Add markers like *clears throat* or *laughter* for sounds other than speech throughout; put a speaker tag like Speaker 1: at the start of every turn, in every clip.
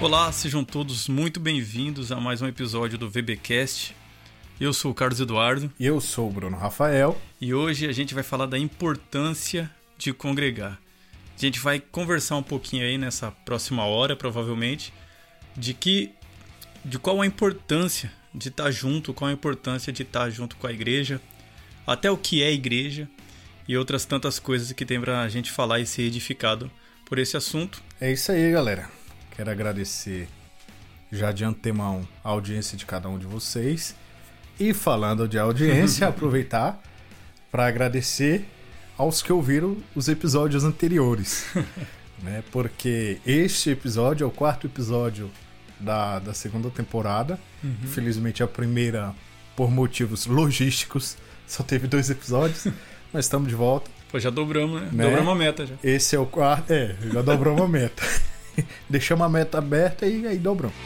Speaker 1: Olá, sejam todos muito bem-vindos a mais um episódio do VBcast. Eu sou o Carlos Eduardo.
Speaker 2: E eu sou o Bruno Rafael.
Speaker 1: E hoje a gente vai falar da importância de congregar. A gente vai conversar um pouquinho aí nessa próxima hora, provavelmente, de que de qual a importância de estar junto, qual a importância de estar junto com a igreja, até o que é igreja e outras tantas coisas que tem pra gente falar e ser edificado por esse assunto.
Speaker 2: É isso aí, galera. Quero agradecer já de antemão a audiência de cada um de vocês. E falando de audiência, *laughs* aproveitar para agradecer aos que ouviram os episódios anteriores. *laughs* né? Porque este episódio é o quarto episódio da, da segunda temporada. Uhum. Infelizmente, a primeira, por motivos logísticos, *laughs* só teve dois episódios. mas estamos de volta.
Speaker 1: Pô, já dobramos, né? né? Dobramos a meta já.
Speaker 2: Esse é o quarto. É, já dobramos a meta. *laughs* Deixamos a meta aberta e aí dobramos.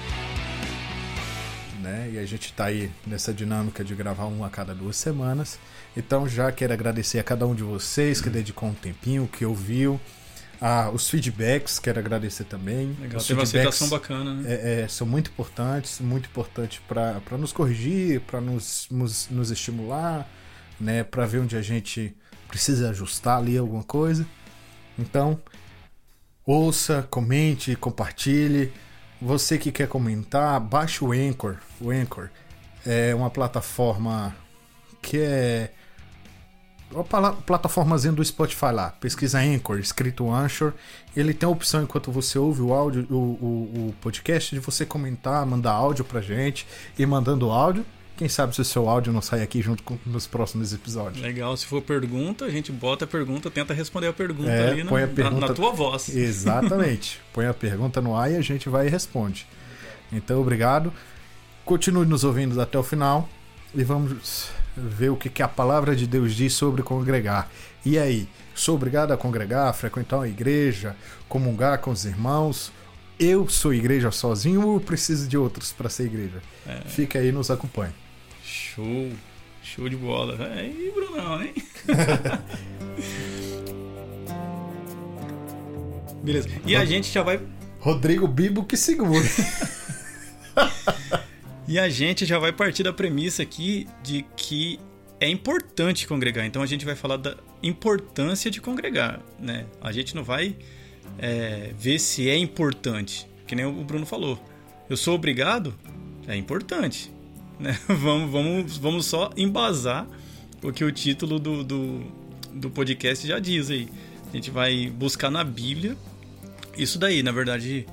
Speaker 2: Né? E a gente está aí nessa dinâmica de gravar um a cada duas semanas. Então já quero agradecer a cada um de vocês que dedicou um tempinho, que ouviu. Ah, os feedbacks, quero agradecer também.
Speaker 1: Legal,
Speaker 2: os
Speaker 1: teve uma aceitação bacana, né?
Speaker 2: É, é, são muito importantes, muito importantes para nos corrigir, para nos, nos, nos estimular, né? para ver onde a gente precisa ajustar ali alguma coisa. Então, ouça, comente, compartilhe. Você que quer comentar, baixe o Anchor. O Anchor é uma plataforma que é uma plataformazinha do Spotify lá. Pesquisa Anchor, escrito Anchor. Ele tem a opção, enquanto você ouve o áudio, o, o, o podcast, de você comentar, mandar áudio pra gente. E mandando áudio, quem sabe se o seu áudio não sai aqui junto com nos próximos episódios.
Speaker 1: Legal, se for pergunta, a gente bota a pergunta, tenta responder a pergunta é, ali
Speaker 2: põe
Speaker 1: na,
Speaker 2: a pergunta...
Speaker 1: Na, na, tua voz.
Speaker 2: Exatamente. *laughs* põe a pergunta no ar e a gente vai e responde. Então, obrigado. Continue nos ouvindo até o final e vamos ver o que, que a palavra de Deus diz sobre congregar. E aí, sou obrigado a congregar, frequentar uma igreja, comungar com os irmãos? Eu sou igreja sozinho ou preciso de outros para ser igreja? É. Fica aí e nos acompanhe.
Speaker 1: Show! Show de bola. Aí, Brunão, hein? *laughs* Beleza. E a gente já vai.
Speaker 2: Rodrigo Bibo que segura. *laughs*
Speaker 1: e a gente já vai partir da premissa aqui de que é importante congregar. Então a gente vai falar da importância de congregar, né? A gente não vai é, ver se é importante, que nem o Bruno falou. Eu sou obrigado? É importante. Né? *laughs* vamos, vamos, vamos só embasar o que o título do, do, do podcast já diz aí. A gente vai buscar na Bíblia isso daí, na verdade,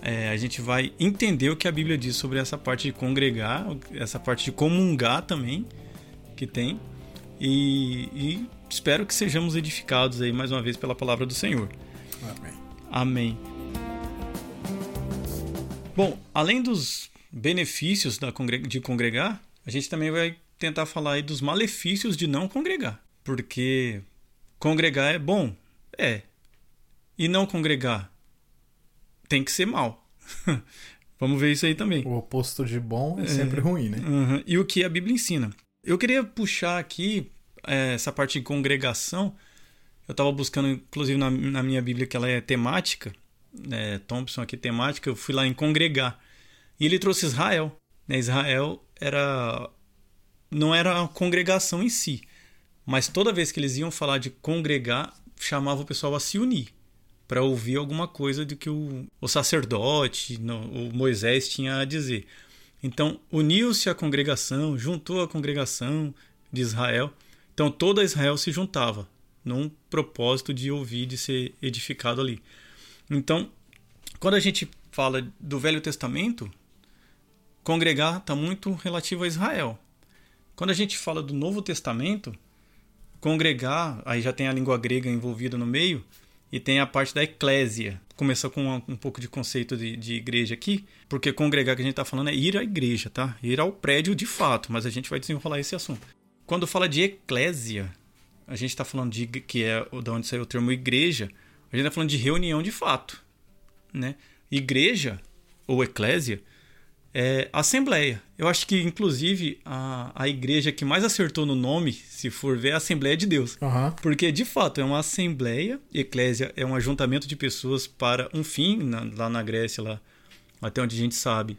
Speaker 1: é, a gente vai entender o que a Bíblia diz sobre essa parte de congregar, essa parte de comungar também que tem. E, e espero que sejamos edificados aí mais uma vez pela palavra do Senhor.
Speaker 2: Amém.
Speaker 1: Amém. Bom, além dos benefícios de congregar, a gente também vai tentar falar aí dos malefícios de não congregar. Porque congregar é bom? É. E não congregar tem que ser mal. *laughs* Vamos ver isso aí também.
Speaker 2: O oposto de bom é, é sempre ruim, né?
Speaker 1: Uhum. E o que a Bíblia ensina. Eu queria puxar aqui é, essa parte de congregação. Eu estava buscando, inclusive na, na, minha Bíblia, que ela é temática. É, Thompson aqui, temática. Eu fui lá em congregar. E ele trouxe Israel. Né? Israel era não era a congregação em si, mas toda vez que eles iam falar de congregar, chamava o pessoal a se unir para ouvir alguma coisa do que o, o sacerdote, no, o Moisés tinha a dizer. Então, uniu-se a congregação, juntou a congregação de Israel. Então, toda Israel se juntava num propósito de ouvir, de ser edificado ali. Então, quando a gente fala do Velho Testamento, congregar está muito relativo a Israel. Quando a gente fala do Novo Testamento, congregar, aí já tem a língua grega envolvida no meio, e tem a parte da eclésia. Começou com um, pouco de conceito de, de, igreja aqui, porque congregar que a gente está falando é ir à igreja, tá? Ir ao prédio de fato, mas a gente vai desenrolar esse assunto. Quando fala de eclésia, a gente está falando de que é de onde saiu o termo igreja, a gente está falando de reunião de fato, né? Igreja ou eclésia é, Assembleia. Eu acho que, inclusive, a, a igreja que mais acertou no nome, se for ver, é a Assembleia de Deus.
Speaker 2: Uhum.
Speaker 1: Porque, de fato, é uma assembleia, eclésia é um ajuntamento de pessoas para um fim, na, lá na Grécia, lá, até onde a gente sabe.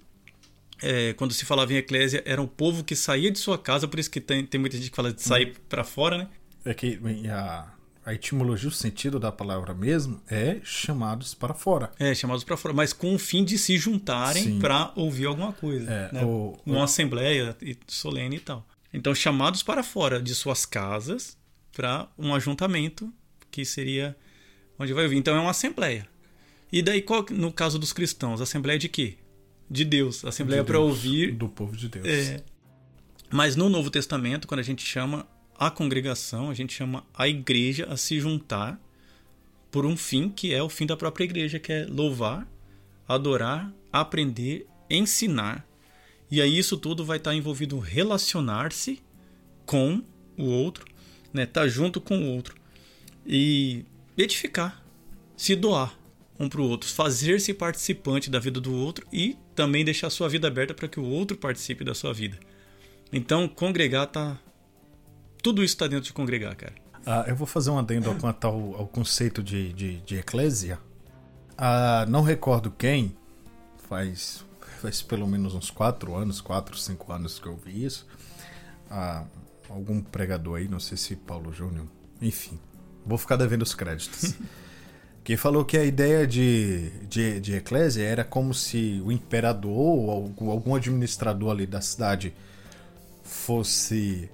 Speaker 1: É, quando se falava em eclésia, era o povo que saía de sua casa, por isso que tem, tem muita gente que fala de sair uhum. para fora, né?
Speaker 2: É que a, a etimologia, o sentido da palavra mesmo é chamados para fora.
Speaker 1: É, chamados para fora, mas com o fim de se juntarem para ouvir alguma coisa. É, né? o, o... assembleia solene e tal. Então, chamados para fora de suas casas para um ajuntamento, que seria onde vai ouvir. Então, é uma assembleia. E daí, qual, no caso dos cristãos, assembleia de quê? De Deus. Assembleia para ouvir.
Speaker 2: Do povo de Deus.
Speaker 1: É, mas no Novo Testamento, quando a gente chama a congregação, a gente chama a igreja a se juntar por um fim que é o fim da própria igreja, que é louvar, adorar, aprender, ensinar. E aí isso tudo vai estar envolvido relacionar-se com o outro, né? Tá junto com o outro e edificar, se doar um para o outro, fazer-se participante da vida do outro e também deixar sua vida aberta para que o outro participe da sua vida. Então, congregar tá tudo isso está dentro de congregar, cara.
Speaker 2: Ah, eu vou fazer um adendo quanto ao, ao conceito de, de, de eclésia. Ah, não recordo quem, faz, faz pelo menos uns 4 anos, 4, 5 anos que eu vi isso. Ah, algum pregador aí, não sei se Paulo Júnior, enfim, vou ficar devendo os créditos. *laughs* que falou que a ideia de, de, de eclésia era como se o imperador ou algum, algum administrador ali da cidade fosse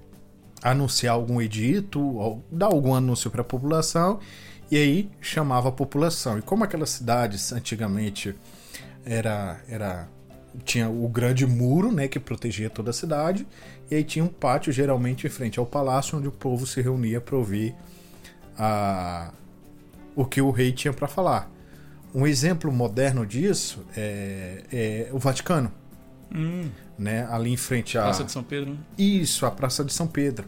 Speaker 2: anunciar algum edito, dar algum anúncio para a população, e aí chamava a população. E como aquelas cidades antigamente era, era tinha o grande muro, né, que protegia toda a cidade, e aí tinha um pátio geralmente em frente ao palácio onde o povo se reunia para ouvir a, o que o rei tinha para falar. Um exemplo moderno disso é, é o Vaticano.
Speaker 1: Hum
Speaker 2: né? Ali em frente à
Speaker 1: Praça de São Pedro. Né?
Speaker 2: Isso, a Praça de São Pedro,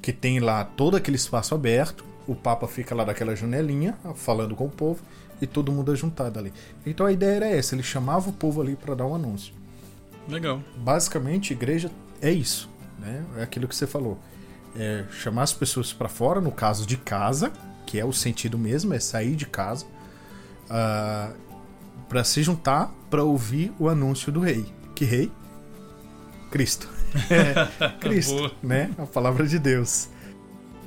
Speaker 2: que tem lá todo aquele espaço aberto. O Papa fica lá daquela janelinha falando com o povo e todo mundo é juntado ali. Então a ideia era essa, ele chamava o povo ali para dar um anúncio.
Speaker 1: Legal.
Speaker 2: Basicamente, igreja é isso, né? É aquilo que você falou. É chamar as pessoas para fora, no caso de casa, que é o sentido mesmo, é sair de casa, uh, ah, para se juntar para ouvir o anúncio do rei. Que rei? Cristo. É, *laughs* Cristo, né? A palavra de Deus.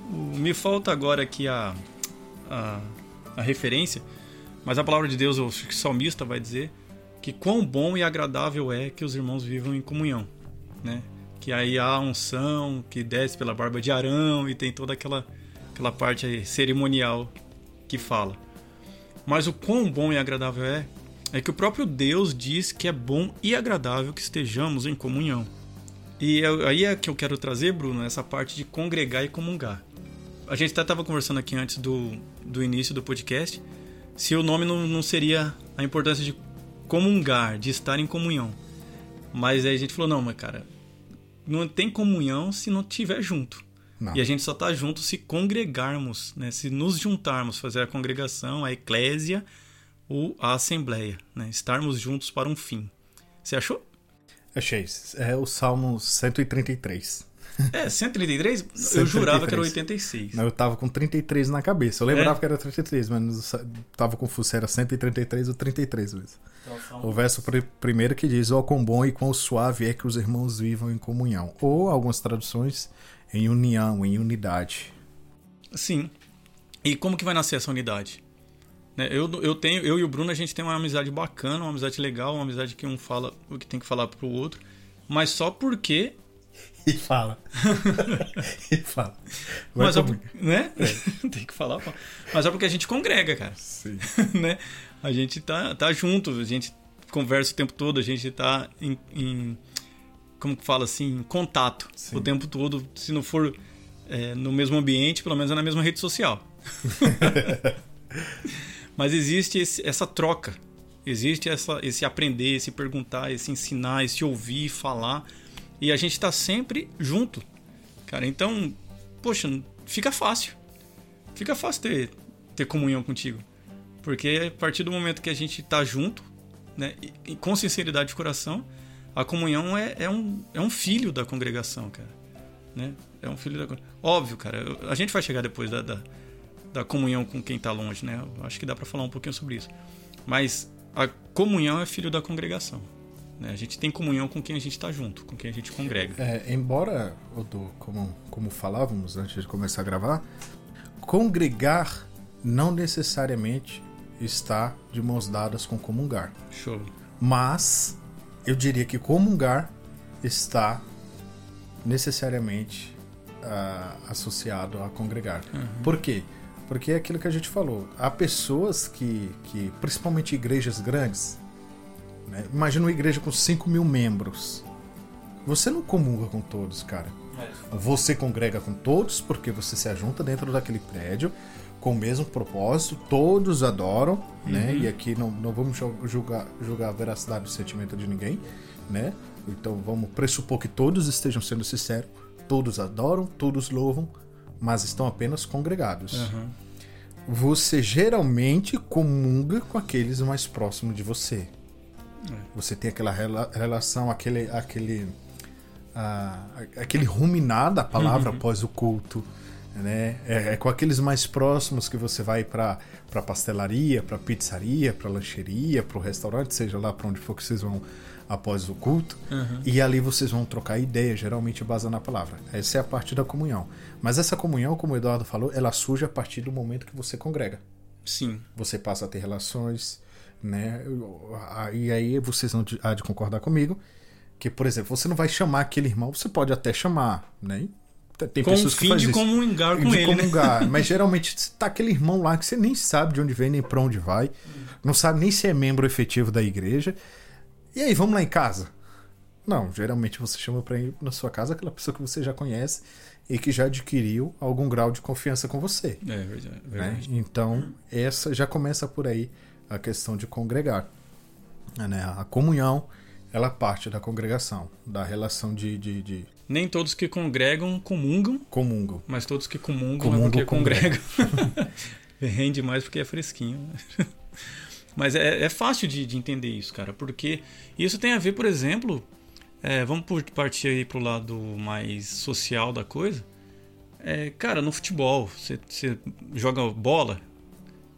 Speaker 1: Me falta agora aqui a, a, a referência, mas a palavra de Deus, o salmista vai dizer que quão bom e agradável é que os irmãos vivam em comunhão, né? Que aí há unção que desce pela barba de Arão e tem toda aquela, aquela parte cerimonial que fala. Mas o quão bom e agradável é é que o próprio Deus diz que é bom e agradável que estejamos em comunhão. E aí é que eu quero trazer, Bruno, essa parte de congregar e comungar. A gente até estava conversando aqui antes do, do início do podcast se o nome não, não seria a importância de comungar, de estar em comunhão. Mas aí a gente falou, não, mas cara, não tem comunhão se não estiver junto. Não. E a gente só está junto se congregarmos, né? se nos juntarmos, fazer a congregação, a eclésia, ou a Assembleia, né? estarmos juntos para um fim. Você achou?
Speaker 2: Achei. É o Salmo 133.
Speaker 1: É, 133? 133. Eu *laughs* jurava que era 86.
Speaker 2: Não, eu tava com 33 na cabeça. Eu lembrava é. que era 33, mas tava confuso. Era 133 ou 33 mesmo. Então, o verso pr primeiro que diz: Ó, oh, quão bom e quão suave é que os irmãos vivam em comunhão. Ou algumas traduções, em união, em unidade.
Speaker 1: Sim. E como que vai nascer essa unidade? Né? Eu, eu tenho, eu e o Bruno, a gente tem uma amizade bacana, uma amizade legal, uma amizade que um fala o que tem que falar pro outro, mas só porque. *laughs*
Speaker 2: E fala. *laughs* e fala.
Speaker 1: Vai mas só, né? É. *laughs* tem que falar. Mas é porque a gente congrega, cara.
Speaker 2: Sim.
Speaker 1: né? A gente tá, tá junto, a gente conversa o tempo todo, a gente tá em, em como que fala assim, em contato Sim. o tempo todo, se não for é, no mesmo ambiente, pelo menos é na mesma rede social. Mas existe esse, essa troca, existe essa, esse aprender, esse perguntar, esse ensinar, esse ouvir, falar. E a gente está sempre junto, cara. Então, poxa, fica fácil. Fica fácil ter, ter comunhão contigo. Porque a partir do momento que a gente está junto, né, e, com sinceridade de coração, a comunhão é, é, um, é um filho da congregação, cara. Né? É um filho da Óbvio, cara. A gente vai chegar depois da, da da comunhão com quem está longe, né? Eu acho que dá para falar um pouquinho sobre isso. Mas a comunhão é filho da congregação. Né? A gente tem comunhão com quem a gente está junto, com quem a gente congrega.
Speaker 2: É, embora, Odo, como, como falávamos antes de começar a gravar, congregar não necessariamente está de mãos dadas com comungar.
Speaker 1: Show.
Speaker 2: Mas eu diria que comungar está necessariamente uh, associado a congregar. Uhum. Por quê? Porque é aquilo que a gente falou. Há pessoas que, que principalmente igrejas grandes, né? imagina uma igreja com 5 mil membros. Você não comunga com todos, cara. É. Você congrega com todos porque você se ajunta dentro daquele prédio com o mesmo propósito, todos adoram, né? uhum. né? E aqui não, não vamos julgar, julgar a veracidade do sentimento de ninguém, né? Então vamos pressupor que todos estejam sendo sinceros, todos adoram, todos louvam, mas estão apenas congregados. Uhum. Você geralmente comunga com aqueles mais próximos de você. É. Você tem aquela rela relação, aquele, aquele, uh, aquele ruminar da palavra uhum. após o culto né? É, é, com aqueles mais próximos que você vai para para pastelaria, para pizzaria, para lancheria, para o restaurante, seja lá para onde for que vocês vão após o culto, uhum. e ali vocês vão trocar ideia, geralmente baseada na palavra. Essa é a parte da comunhão. Mas essa comunhão, como o Eduardo falou, ela surge a partir do momento que você congrega.
Speaker 1: Sim.
Speaker 2: Você passa a ter relações, né? E aí vocês vão há de concordar comigo que, por exemplo, você não vai chamar aquele irmão, você pode até chamar, né?
Speaker 1: Tem com pessoas que fazem de comungar com
Speaker 2: de
Speaker 1: ele.
Speaker 2: Comungar. Né? *laughs* Mas geralmente tá aquele irmão lá que você nem sabe de onde vem, nem pra onde vai. Não sabe nem se é membro efetivo da igreja. E aí, vamos lá em casa? Não, geralmente você chama para ir na sua casa aquela pessoa que você já conhece e que já adquiriu algum grau de confiança com você.
Speaker 1: É verdade. É verdade.
Speaker 2: Né? Então, essa já começa por aí a questão de congregar. Né? A comunhão, ela parte da congregação, da relação de, de, de
Speaker 1: nem todos que congregam comungam.
Speaker 2: Comungam.
Speaker 1: Mas todos que comungam, comungam é porque congregam. *laughs* Rende mais porque é fresquinho. *laughs* mas é, é fácil de, de, entender isso, cara. Porque isso tem a ver, por exemplo. É, vamos partir aí pro lado mais social da coisa. É, cara, no futebol, você, joga bola.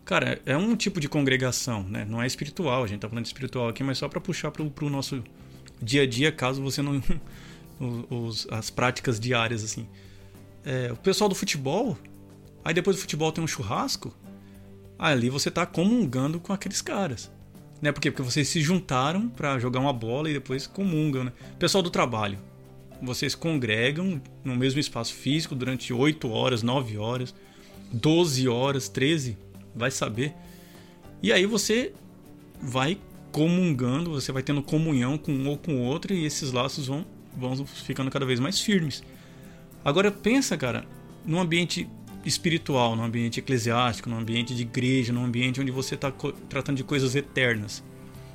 Speaker 1: Cara, é um tipo de congregação, né? Não é espiritual. A gente tá falando de espiritual aqui, mas só para puxar pro, pro nosso dia a dia, caso você não *laughs* os, as práticas diárias, assim. É, o pessoal do futebol, aí depois do futebol tem um churrasco, ali você tá comungando com aqueles caras. Né? Por quê? Porque vocês se juntaram para jogar uma bola e depois comungam, né? Pessoal do trabalho, vocês congregam no mesmo espaço físico durante 8 horas, 9 horas, 12 horas, 13, vai saber. E aí você vai comungando, você vai tendo comunhão com um ou com o outro e esses laços vão vão ficando cada vez mais firmes. Agora pensa, cara, num ambiente espiritual, num ambiente eclesiástico, num ambiente de igreja, num ambiente onde você está tratando de coisas eternas.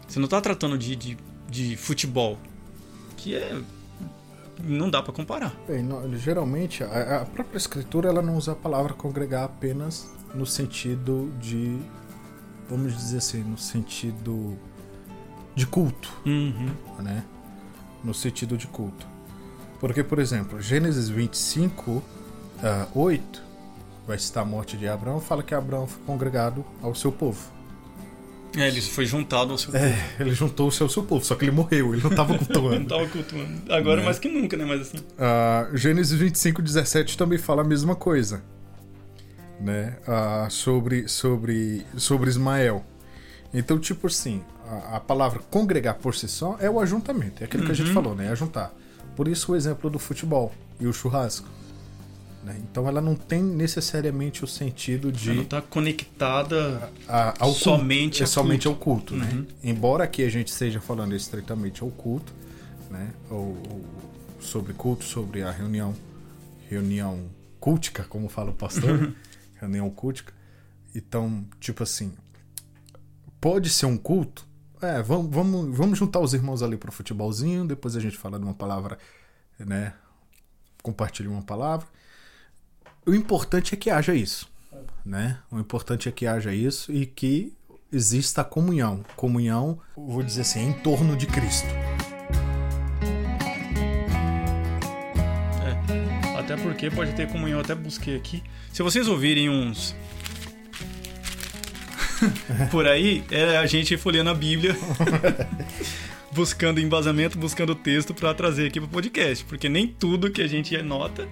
Speaker 1: Você não está tratando de, de, de, futebol, que é não dá para comparar.
Speaker 2: Bem, não, geralmente a, a, própria escritura ela não usa a palavra congregar apenas no sentido de, vamos dizer assim, no sentido de culto,
Speaker 1: uhum.
Speaker 2: né? no sentido de culto. Porque, por exemplo, Gênesis 25, uh, 8, vai citar a morte de Abraão, fala que Abraão foi congregado ao seu povo.
Speaker 1: É, ele foi juntado ao seu
Speaker 2: é, povo. ele juntou-se ao seu povo, só que ele morreu, ele não estava *laughs* cultuando.
Speaker 1: não estava cultuando. Agora né? mais que nunca, né? Mas assim.
Speaker 2: Uh, Gênesis 25, 17 também fala a mesma coisa. Né? Uh, sobre, sobre, sobre Ismael. Então, tipo assim, a, a, palavra congregar por si só é o ajuntamento. É aquilo uhum. que a gente uhum. falou, né? É ajuntar. Por isso o exemplo do futebol e o churrasco. Né? Então ela não tem necessariamente o sentido de. Ela
Speaker 1: não está conectada a, a, ao somente,
Speaker 2: culto. É somente ao culto. Né? Uhum. Embora aqui a gente esteja falando estritamente ao culto, né? Ou, ou sobre culto, sobre a reunião, reunião cultica, como fala o pastor, uhum. *laughs* reunião cultica. Então, tipo assim, pode ser um culto, é, vamos, vamos, vamos juntar os irmãos ali pro futebolzinho, depois a gente fala de uma palavra, né? Compartilha uma palavra. O importante é que haja isso, né? O importante é que haja isso e que exista a comunhão. Comunhão, vou dizer assim, em torno de Cristo.
Speaker 1: É, até porque pode ter comunhão, até busquei aqui. Se vocês ouvirem uns *laughs* por aí é a gente folheando a Bíblia, *laughs* buscando embasamento, buscando texto para trazer aqui pro podcast, porque nem tudo que a gente anota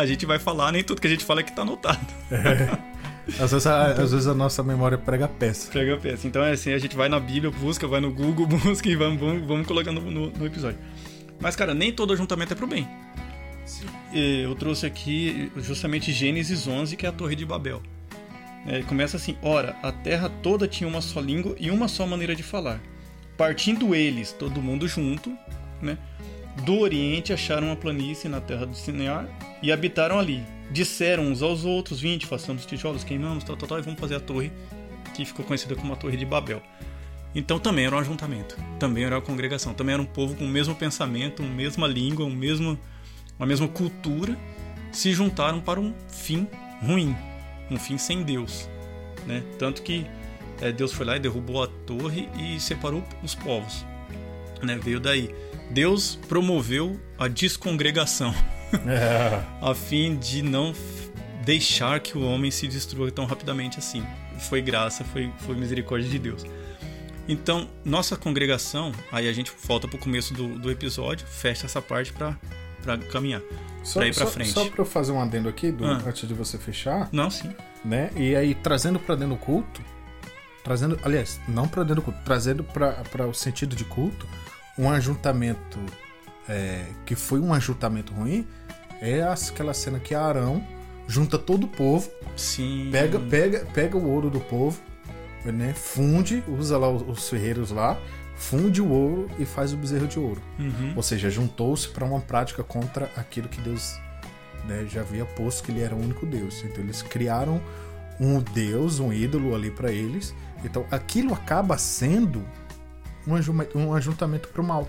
Speaker 1: a gente vai falar, nem tudo que a gente fala é que tá anotado.
Speaker 2: É. Às vezes, a, às vezes a nossa memória prega peça.
Speaker 1: Prega peça. Então é assim, a gente vai na Bíblia, busca, vai no Google, *laughs* busca e vamos, vamos, vamos colocando no, no episódio. Mas, cara, nem todo ajuntamento é pro bem. Sim. Eu trouxe aqui justamente Gênesis 11, que é a Torre de Babel. É, começa assim: Ora, a terra toda tinha uma só língua e uma só maneira de falar. Partindo eles, todo mundo junto, né? Do Oriente acharam uma planície na terra do Sinear e habitaram ali. Disseram uns aos outros: Vinte, façamos tijolos, queimamos, tal, tal, tal, e vamos fazer a torre que ficou conhecida como a Torre de Babel. Então também era um ajuntamento, também era uma congregação, também era um povo com o mesmo pensamento, uma mesma língua, um mesmo, uma mesma cultura, se juntaram para um fim ruim, um fim sem Deus. Né? Tanto que é, Deus foi lá e derrubou a torre e separou os povos. Né? Veio daí. Deus promoveu a descongregação *laughs* é. a fim de não deixar que o homem se destrua tão rapidamente assim. Foi graça, foi, foi misericórdia de Deus. Então, nossa congregação, aí a gente volta para o começo do, do episódio, fecha essa parte para caminhar, para ir para frente.
Speaker 2: Só para eu fazer um adendo aqui, do, ah. antes de você fechar.
Speaker 1: Não, sim.
Speaker 2: Né? E aí, trazendo para dentro do culto, trazendo, aliás, não para dentro do culto, trazendo para o sentido de culto, um ajuntamento é, que foi um ajuntamento ruim é aquela cena que Arão junta todo o povo,
Speaker 1: Sim.
Speaker 2: pega pega pega o ouro do povo, né, funde, usa lá os ferreiros lá, funde o ouro e faz o bezerro de ouro.
Speaker 1: Uhum.
Speaker 2: Ou seja, juntou-se para uma prática contra aquilo que Deus né, já havia posto que ele era o único Deus. Então eles criaram um Deus, um ídolo ali para eles. Então aquilo acaba sendo um ajuntamento para o mal.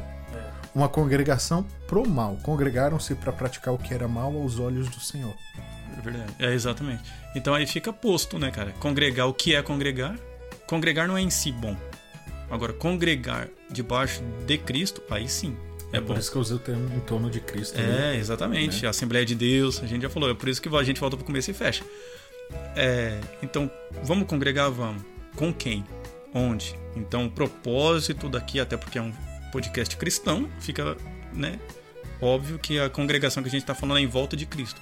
Speaker 2: Uma congregação pro mal. Congregaram-se para praticar o que era mal aos olhos do Senhor.
Speaker 1: É verdade. É, exatamente. Então aí fica posto, né, cara? Congregar o que é congregar? Congregar não é em si bom. Agora, congregar debaixo de Cristo, aí sim. É, é
Speaker 2: por isso que eu usei o termo em torno de Cristo.
Speaker 1: É, né? exatamente. Né? A Assembleia de Deus, a gente já falou. É por isso que a gente volta pro começo e fecha. É, então, vamos congregar? Vamos. Com quem? Onde? Então, o propósito daqui, até porque é um podcast cristão, fica, né? Óbvio que a congregação que a gente está falando é em volta de Cristo,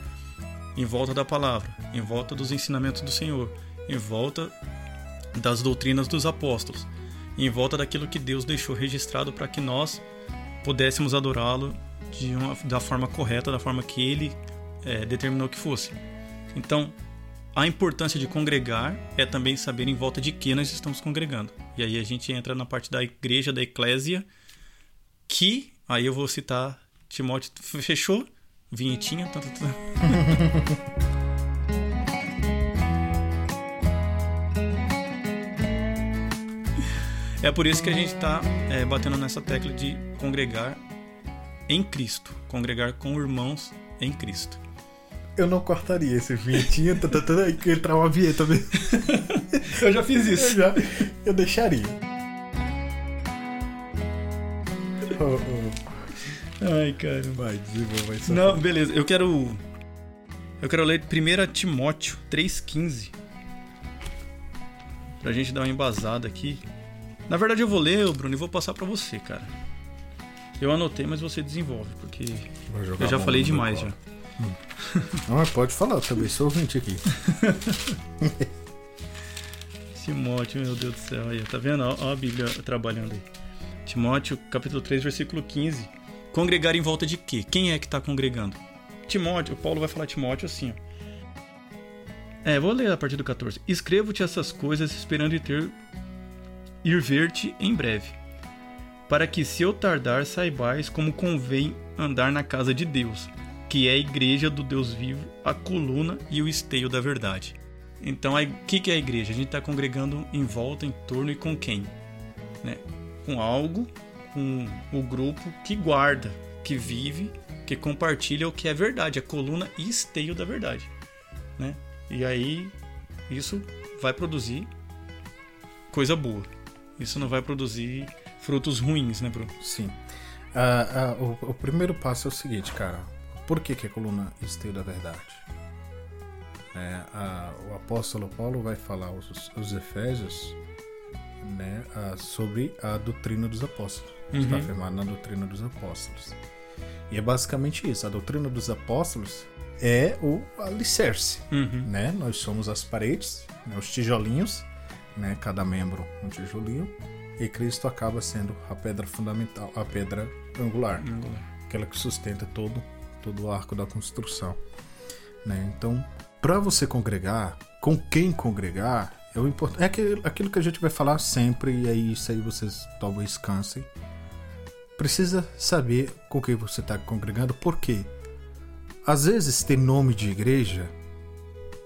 Speaker 1: em volta da palavra, em volta dos ensinamentos do Senhor, em volta das doutrinas dos apóstolos, em volta daquilo que Deus deixou registrado para que nós pudéssemos adorá-lo da forma correta, da forma que Ele é, determinou que fosse. Então, a importância de congregar é também saber em volta de que nós estamos congregando. E aí a gente entra na parte da igreja, da eclésia, que aí eu vou citar Timóteo. Fechou? Vinhetinha. Tá, tá, tá. *laughs* é por isso que a gente está é, batendo nessa tecla de congregar em Cristo, congregar com irmãos em Cristo
Speaker 2: eu não cortaria esse vinhetinha, tá, tá, tá, que entrar uma vinheta mesmo. *laughs*
Speaker 1: eu já fiz isso.
Speaker 2: Eu, já, eu deixaria. *laughs*
Speaker 1: Ai, cara.
Speaker 2: Vai, desenvolva isso.
Speaker 1: Não, beleza. Eu quero. Eu quero ler 1 Timóteo 3,15. Pra gente dar uma embasada aqui. Na verdade, eu vou ler, Bruno, e vou passar pra você, cara. Eu anotei, mas você desenvolve, porque eu já falei demais já.
Speaker 2: Hum. Não, pode falar, eu também sou ouvinte aqui. *laughs*
Speaker 1: Timóteo, meu Deus do céu, aí, tá vendo? Ó, a Bíblia trabalhando aí. Timóteo, capítulo 3, versículo 15. Congregar em volta de quê? Quem é que está congregando? Timóteo, Paulo vai falar Timóteo assim, ó. É, vou ler a partir do 14. Escrevo-te essas coisas esperando ter ir ver-te em breve, para que se eu tardar saibais como convém andar na casa de Deus, que é a igreja do Deus vivo, a coluna e o esteio da verdade. Então, o que, que é a igreja? A gente está congregando em volta, em torno e com quem? Né? Com algo, com o grupo que guarda, que vive, que compartilha o que é verdade, a coluna e esteio da verdade. Né? E aí, isso vai produzir coisa boa. Isso não vai produzir frutos ruins, né, Bruno?
Speaker 2: Sim. Uh, uh, o, o primeiro passo é o seguinte, cara por que, que é coluna esteio da verdade? É, a, o apóstolo Paulo vai falar aos, aos Efésios né, sobre a doutrina dos apóstolos. Uhum. Está afirmado na doutrina dos apóstolos. E é basicamente isso. A doutrina dos apóstolos é o alicerce. Uhum. Né? Nós somos as paredes, né, os tijolinhos, né, cada membro um tijolinho. E Cristo acaba sendo a pedra fundamental, a pedra angular, aquela que sustenta todo, todo o arco da construção. Né? Então, para você congregar, com quem congregar, o importante. É aquilo que a gente vai falar sempre, e aí isso aí vocês talvez cansem. Precisa saber com quem você está congregando, por quê? Às vezes tem nome de igreja,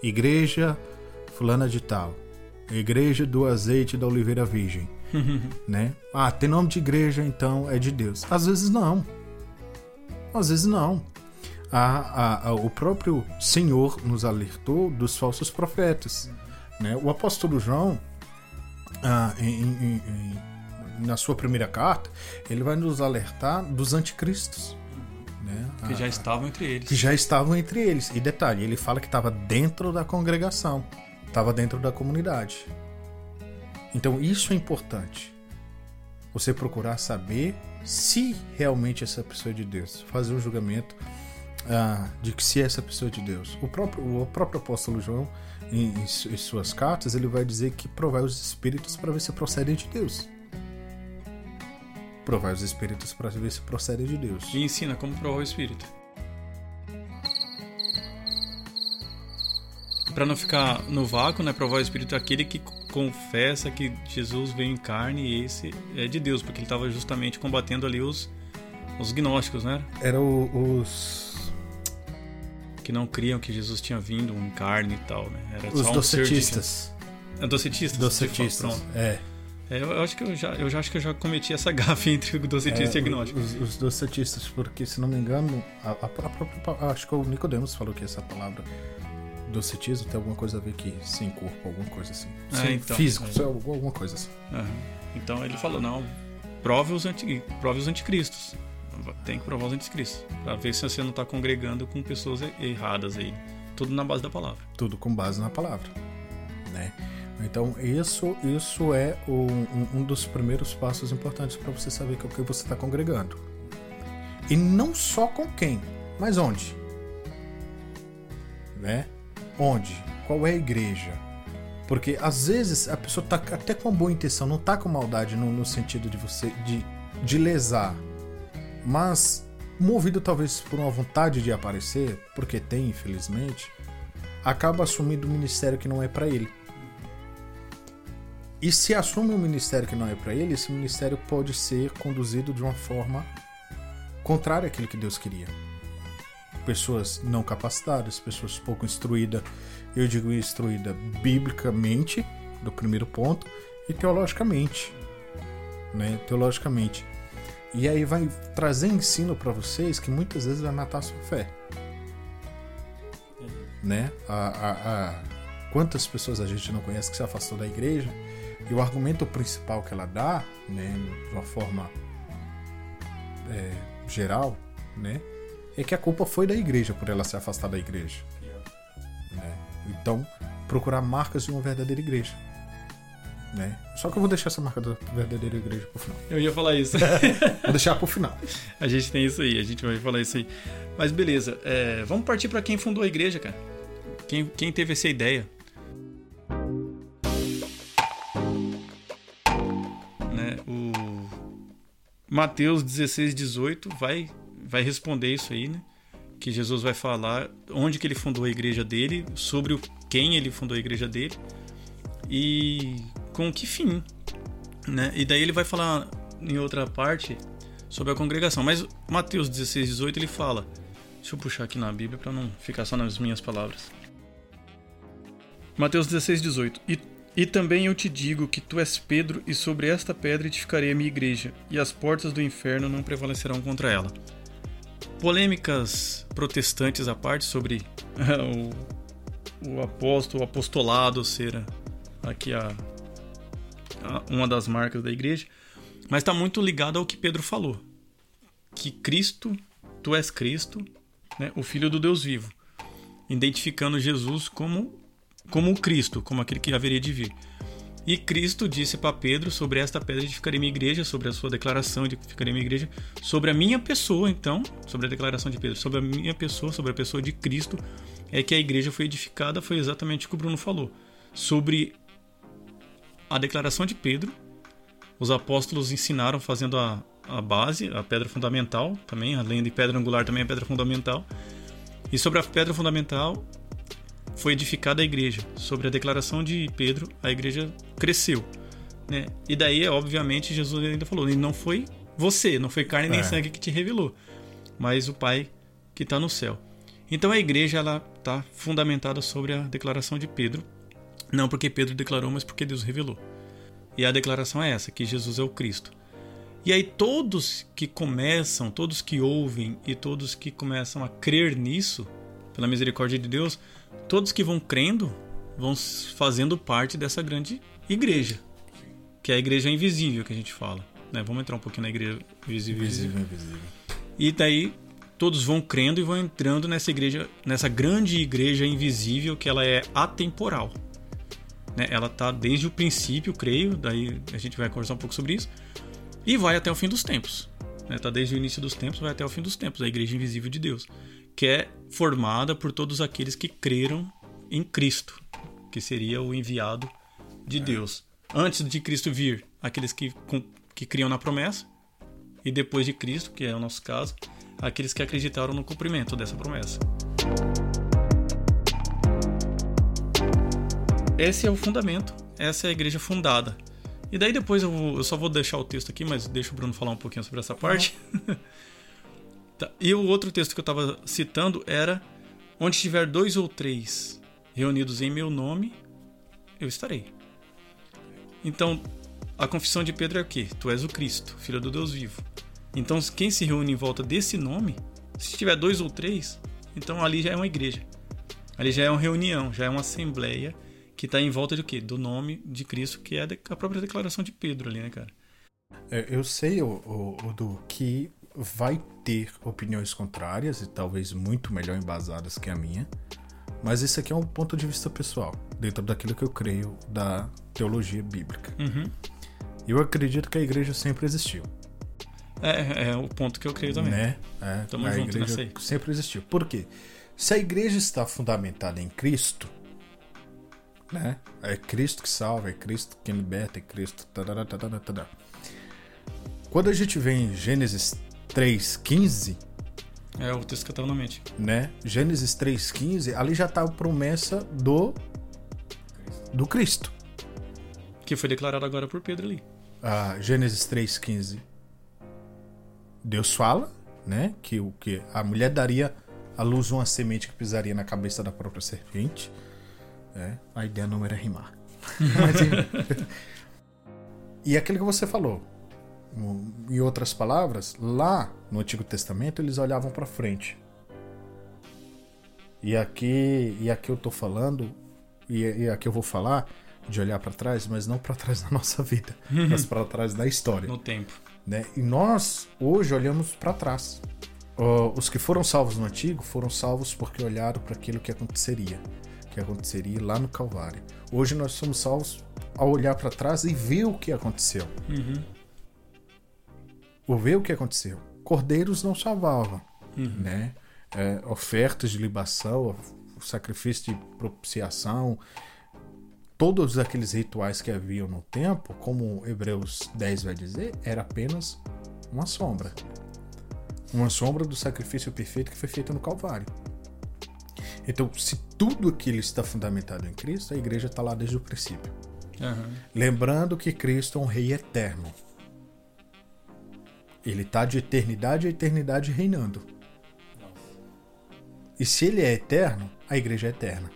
Speaker 2: igreja fulana de tal, igreja do azeite da oliveira virgem, *laughs* né? Ah, tem nome de igreja, então é de Deus. Às vezes não. Às vezes não. A, a, a, o próprio Senhor nos alertou dos falsos profetas. Né? O apóstolo João, ah, em, em, em, na sua primeira carta, ele vai nos alertar dos anticristos.
Speaker 1: Né? Que já estavam entre eles.
Speaker 2: Que já estavam entre eles. E detalhe, ele fala que estava dentro da congregação, estava dentro da comunidade. Então isso é importante. Você procurar saber se realmente essa pessoa é de Deus. Fazer um julgamento ah, de que se essa pessoa é de Deus. O próprio, o próprio apóstolo João, em, em, em suas cartas, ele vai dizer que provai os espíritos para ver se procedem de Deus. Provai os espíritos para ver se procedem de Deus.
Speaker 1: E ensina como provar o espírito. Para não ficar no vácuo, né? Provar o espírito é aquele que confessa que Jesus veio em carne e esse é de Deus, porque ele estava justamente combatendo ali os, os gnósticos, né?
Speaker 2: Era o, os
Speaker 1: que não criam que Jesus tinha vindo em carne e tal, né?
Speaker 2: Era Os docetistas.
Speaker 1: É docetistas?
Speaker 2: Docetistas, é.
Speaker 1: é. eu, acho que eu já, eu já acho que eu já cometi essa *laughs* gafe entre o docetista é, e agnóstico.
Speaker 2: Os, os docetistas, porque se não me engano, a, a, a, acho que o Nicodemos falou que essa palavra docetismo tem alguma coisa a ver que sim, corpo, alguma coisa assim.
Speaker 1: Ah, sim, então,
Speaker 2: físico, é. alguma coisa assim.
Speaker 1: Uhum. Então ele falou, não, prove os, anti, prove os anticristos tem que provar os anticristos. Pra ver se você não está congregando com pessoas erradas aí. Tudo na base da palavra.
Speaker 2: Tudo com base na palavra. Né? Então, isso, isso é o, um, um, dos primeiros passos importantes para você saber com quem você está congregando. E não só com quem, mas onde. Né? Onde? Qual é a igreja? Porque às vezes a pessoa está até com boa intenção, não está com maldade no, no sentido de você de, de lesar mas movido talvez por uma vontade de aparecer, porque tem, infelizmente, acaba assumindo um ministério que não é para ele. E se assume um ministério que não é para ele, esse ministério pode ser conduzido de uma forma contrária àquilo que Deus queria. Pessoas não capacitadas, pessoas pouco instruídas, eu digo instruída biblicamente, do primeiro ponto, e teologicamente. Né? Teologicamente. E aí vai trazer ensino para vocês que muitas vezes vai matar a sua fé. Uhum. Né? A, a, a, quantas pessoas a gente não conhece que se afastou da igreja e o argumento principal que ela dá, né, de uma forma é, geral, né, é que a culpa foi da igreja por ela se afastar da igreja. Né? Então, procurar marcas de uma verdadeira igreja. Né? Só que eu vou deixar essa marca da verdadeira igreja pro final.
Speaker 1: Eu ia falar isso. *laughs*
Speaker 2: vou deixar pro final.
Speaker 1: A gente tem isso aí, a gente vai falar isso aí. Mas beleza, é, vamos partir para quem fundou a igreja, cara. Quem, quem teve essa ideia? Né, o Mateus 16, 18 vai, vai responder isso aí, né? Que Jesus vai falar onde que ele fundou a igreja dele, sobre o, quem ele fundou a igreja dele. E com que fim, né? E daí ele vai falar em outra parte sobre a congregação. Mas Mateus 16, 18 ele fala. Deixa eu puxar aqui na Bíblia para não ficar só nas minhas palavras. Mateus 16, 18. E, e também eu te digo que tu és Pedro, e sobre esta pedra edificarei a minha igreja, e as portas do inferno não prevalecerão contra ela. Polêmicas protestantes à parte sobre *laughs* o, o apóstolo, o apostolado ser aqui a, uma das marcas da igreja, mas está muito ligado ao que Pedro falou, que Cristo, tu és Cristo, né, o Filho do Deus vivo. identificando Jesus como como o Cristo, como aquele que haveria de vir. E Cristo disse para Pedro sobre esta pedra edificarei minha igreja, sobre a sua declaração de edificarei minha igreja, sobre a minha pessoa, então, sobre a declaração de Pedro, sobre a minha pessoa, sobre a pessoa de Cristo, é que a igreja foi edificada, foi exatamente o que o Bruno falou. Sobre a declaração de Pedro, os apóstolos ensinaram fazendo a, a base, a pedra fundamental também, além de pedra angular também a pedra fundamental. E sobre a pedra fundamental foi edificada a igreja. Sobre a declaração de Pedro, a igreja cresceu. Né? E daí, obviamente, Jesus ainda falou: não foi você, não foi carne nem é. sangue que te revelou, mas o Pai que está no céu. Então a igreja ela está fundamentada sobre a declaração de Pedro, não porque Pedro declarou, mas porque Deus revelou. E a declaração é essa, que Jesus é o Cristo. E aí todos que começam, todos que ouvem e todos que começam a crer nisso, pela misericórdia de Deus, todos que vão crendo vão fazendo parte dessa grande igreja, que é a igreja invisível que a gente fala. Né? Vamos entrar um pouquinho na igreja visível. Invisível, invisível. E daí todos vão crendo e vão entrando nessa igreja, nessa grande igreja invisível que ela é atemporal. Né? Ela está desde o princípio, creio, daí a gente vai conversar um pouco sobre isso, e vai até o fim dos tempos. Está né? Desde o início dos tempos, vai até o fim dos tempos, a igreja invisível de Deus, que é formada por todos aqueles que creram em Cristo, que seria o enviado de Deus. Antes de Cristo vir, aqueles que, que criam na promessa, e depois de Cristo, que é o nosso caso, aqueles que acreditaram no cumprimento dessa promessa. Esse é o fundamento, essa é a igreja fundada. E daí depois eu, vou, eu só vou deixar o texto aqui, mas deixa o Bruno falar um pouquinho sobre essa parte. Uhum. *laughs* tá. E o outro texto que eu estava citando era: Onde tiver dois ou três reunidos em meu nome, eu estarei. Então, a confissão de Pedro é o quê? Tu és o Cristo, filho do Deus vivo. Então, quem se reúne em volta desse nome, se tiver dois ou três, então ali já é uma igreja. Ali já é uma reunião, já é uma assembleia que está em volta do quê? Do nome de Cristo, que é a própria declaração de Pedro ali, né, cara?
Speaker 2: É, eu sei, o, o, o, do que vai ter opiniões contrárias e talvez muito melhor embasadas que a minha, mas esse aqui é um ponto de vista pessoal, dentro daquilo que eu creio da teologia bíblica.
Speaker 1: Uhum.
Speaker 2: Eu acredito que a igreja sempre existiu.
Speaker 1: É, é o ponto que eu creio também.
Speaker 2: Né? É,
Speaker 1: Tamo a junto
Speaker 2: igreja
Speaker 1: nessa aí.
Speaker 2: sempre existiu. Por quê? Se a igreja está fundamentada em Cristo, né? É Cristo que salva, é Cristo que liberta, é Cristo. Tarará, tarará, tarará. Quando a gente vê em Gênesis 3,15.
Speaker 1: É o texto que eu tava na mente.
Speaker 2: Né? Gênesis 3,15, ali já tá a promessa do. do Cristo.
Speaker 1: Que foi declarado agora por Pedro ali.
Speaker 2: Ah, Gênesis 3,15. Deus fala, né? Que, o que a mulher daria à luz uma semente que pisaria na cabeça da própria serpente. É, a ideia não era rimar. *laughs* Mas, e aquilo que você falou, em outras palavras, lá no Antigo Testamento eles olhavam para frente. E aqui, e aqui eu tô falando, e, e aqui eu vou falar de olhar para trás, mas não para trás *laughs* da nossa vida, mas para trás da história.
Speaker 1: No tempo.
Speaker 2: Né? E nós hoje olhamos para trás. Os que foram salvos no antigo foram salvos porque olharam para aquilo que aconteceria que aconteceria lá no Calvário. Hoje nós somos salvos ao olhar para trás e ver o que aconteceu.
Speaker 1: Uhum.
Speaker 2: O ver o que aconteceu. Cordeiros não salvavam,
Speaker 1: uhum.
Speaker 2: né? É, ofertas de libação, sacrifício de propiciação, todos aqueles rituais que haviam no tempo, como Hebreus 10 vai dizer, era apenas uma sombra. Uma sombra do sacrifício perfeito que foi feito no Calvário. Então, se tudo aquilo está fundamentado em Cristo, a igreja está lá desde o princípio.
Speaker 1: Uhum.
Speaker 2: Lembrando que Cristo é um rei eterno. Ele está de eternidade a eternidade reinando. E se ele é eterno, a igreja é eterna.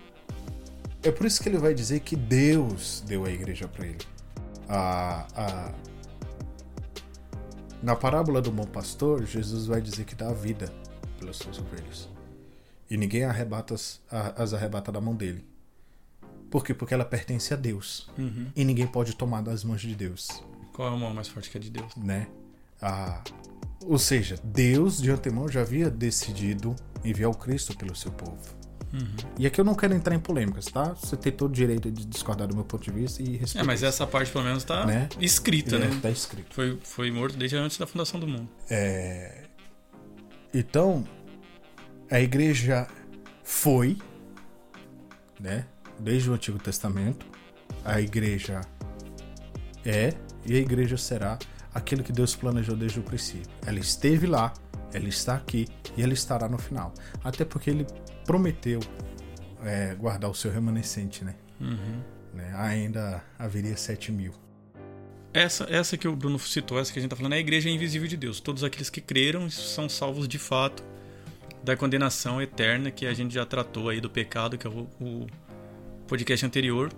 Speaker 2: É por isso que ele vai dizer que Deus deu a igreja para ele. A, a... Na parábola do bom pastor, Jesus vai dizer que dá a vida pelas suas ovelhas. E ninguém arrebata as, as arrebata da mão dele. Por quê? Porque ela pertence a Deus.
Speaker 1: Uhum.
Speaker 2: E ninguém pode tomar das mãos de Deus.
Speaker 1: Qual é a mão mais forte que a de Deus?
Speaker 2: Né? Ah, ou seja, Deus de antemão já havia decidido enviar o Cristo pelo seu povo. Uhum. E aqui eu não quero entrar em polêmicas, tá? Você tem todo o direito de discordar do meu ponto de vista e respeitar.
Speaker 1: É, mas essa parte pelo menos tá né? escrita, é, né?
Speaker 2: Tá escrito.
Speaker 1: Foi, foi morto desde antes da fundação do mundo.
Speaker 2: É... Então, a igreja foi, né? Desde o Antigo Testamento, a igreja é e a igreja será aquilo que Deus planejou desde o princípio. Ela esteve lá, ela está aqui e ela estará no final. Até porque ele prometeu é, guardar o seu remanescente, né? Uhum. né? Ainda haveria sete mil.
Speaker 1: Essa, essa que o Bruno citou, essa que a gente está falando, é a igreja invisível de Deus. Todos aqueles que creram são salvos de fato da condenação eterna que a gente já tratou aí do pecado, que é o, o podcast anterior.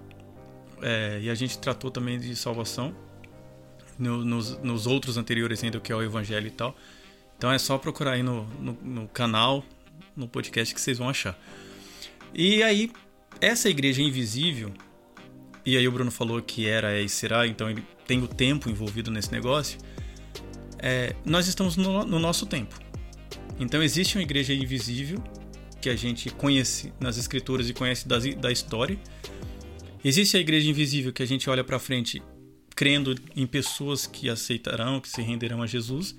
Speaker 1: É, e a gente tratou também de salvação no, nos, nos, outros anteriores ainda, que é o Evangelho e tal. Então é só procurar aí no, no, no canal, no podcast que vocês vão achar. E aí, essa igreja invisível, e aí o Bruno falou que era é e será, então ele tem o tempo envolvido nesse negócio. É, nós estamos no, no nosso tempo. Então existe uma igreja invisível que a gente conhece nas escrituras e conhece da, da história. Existe a igreja invisível que a gente olha para frente crendo em pessoas que aceitarão, que se renderão a Jesus.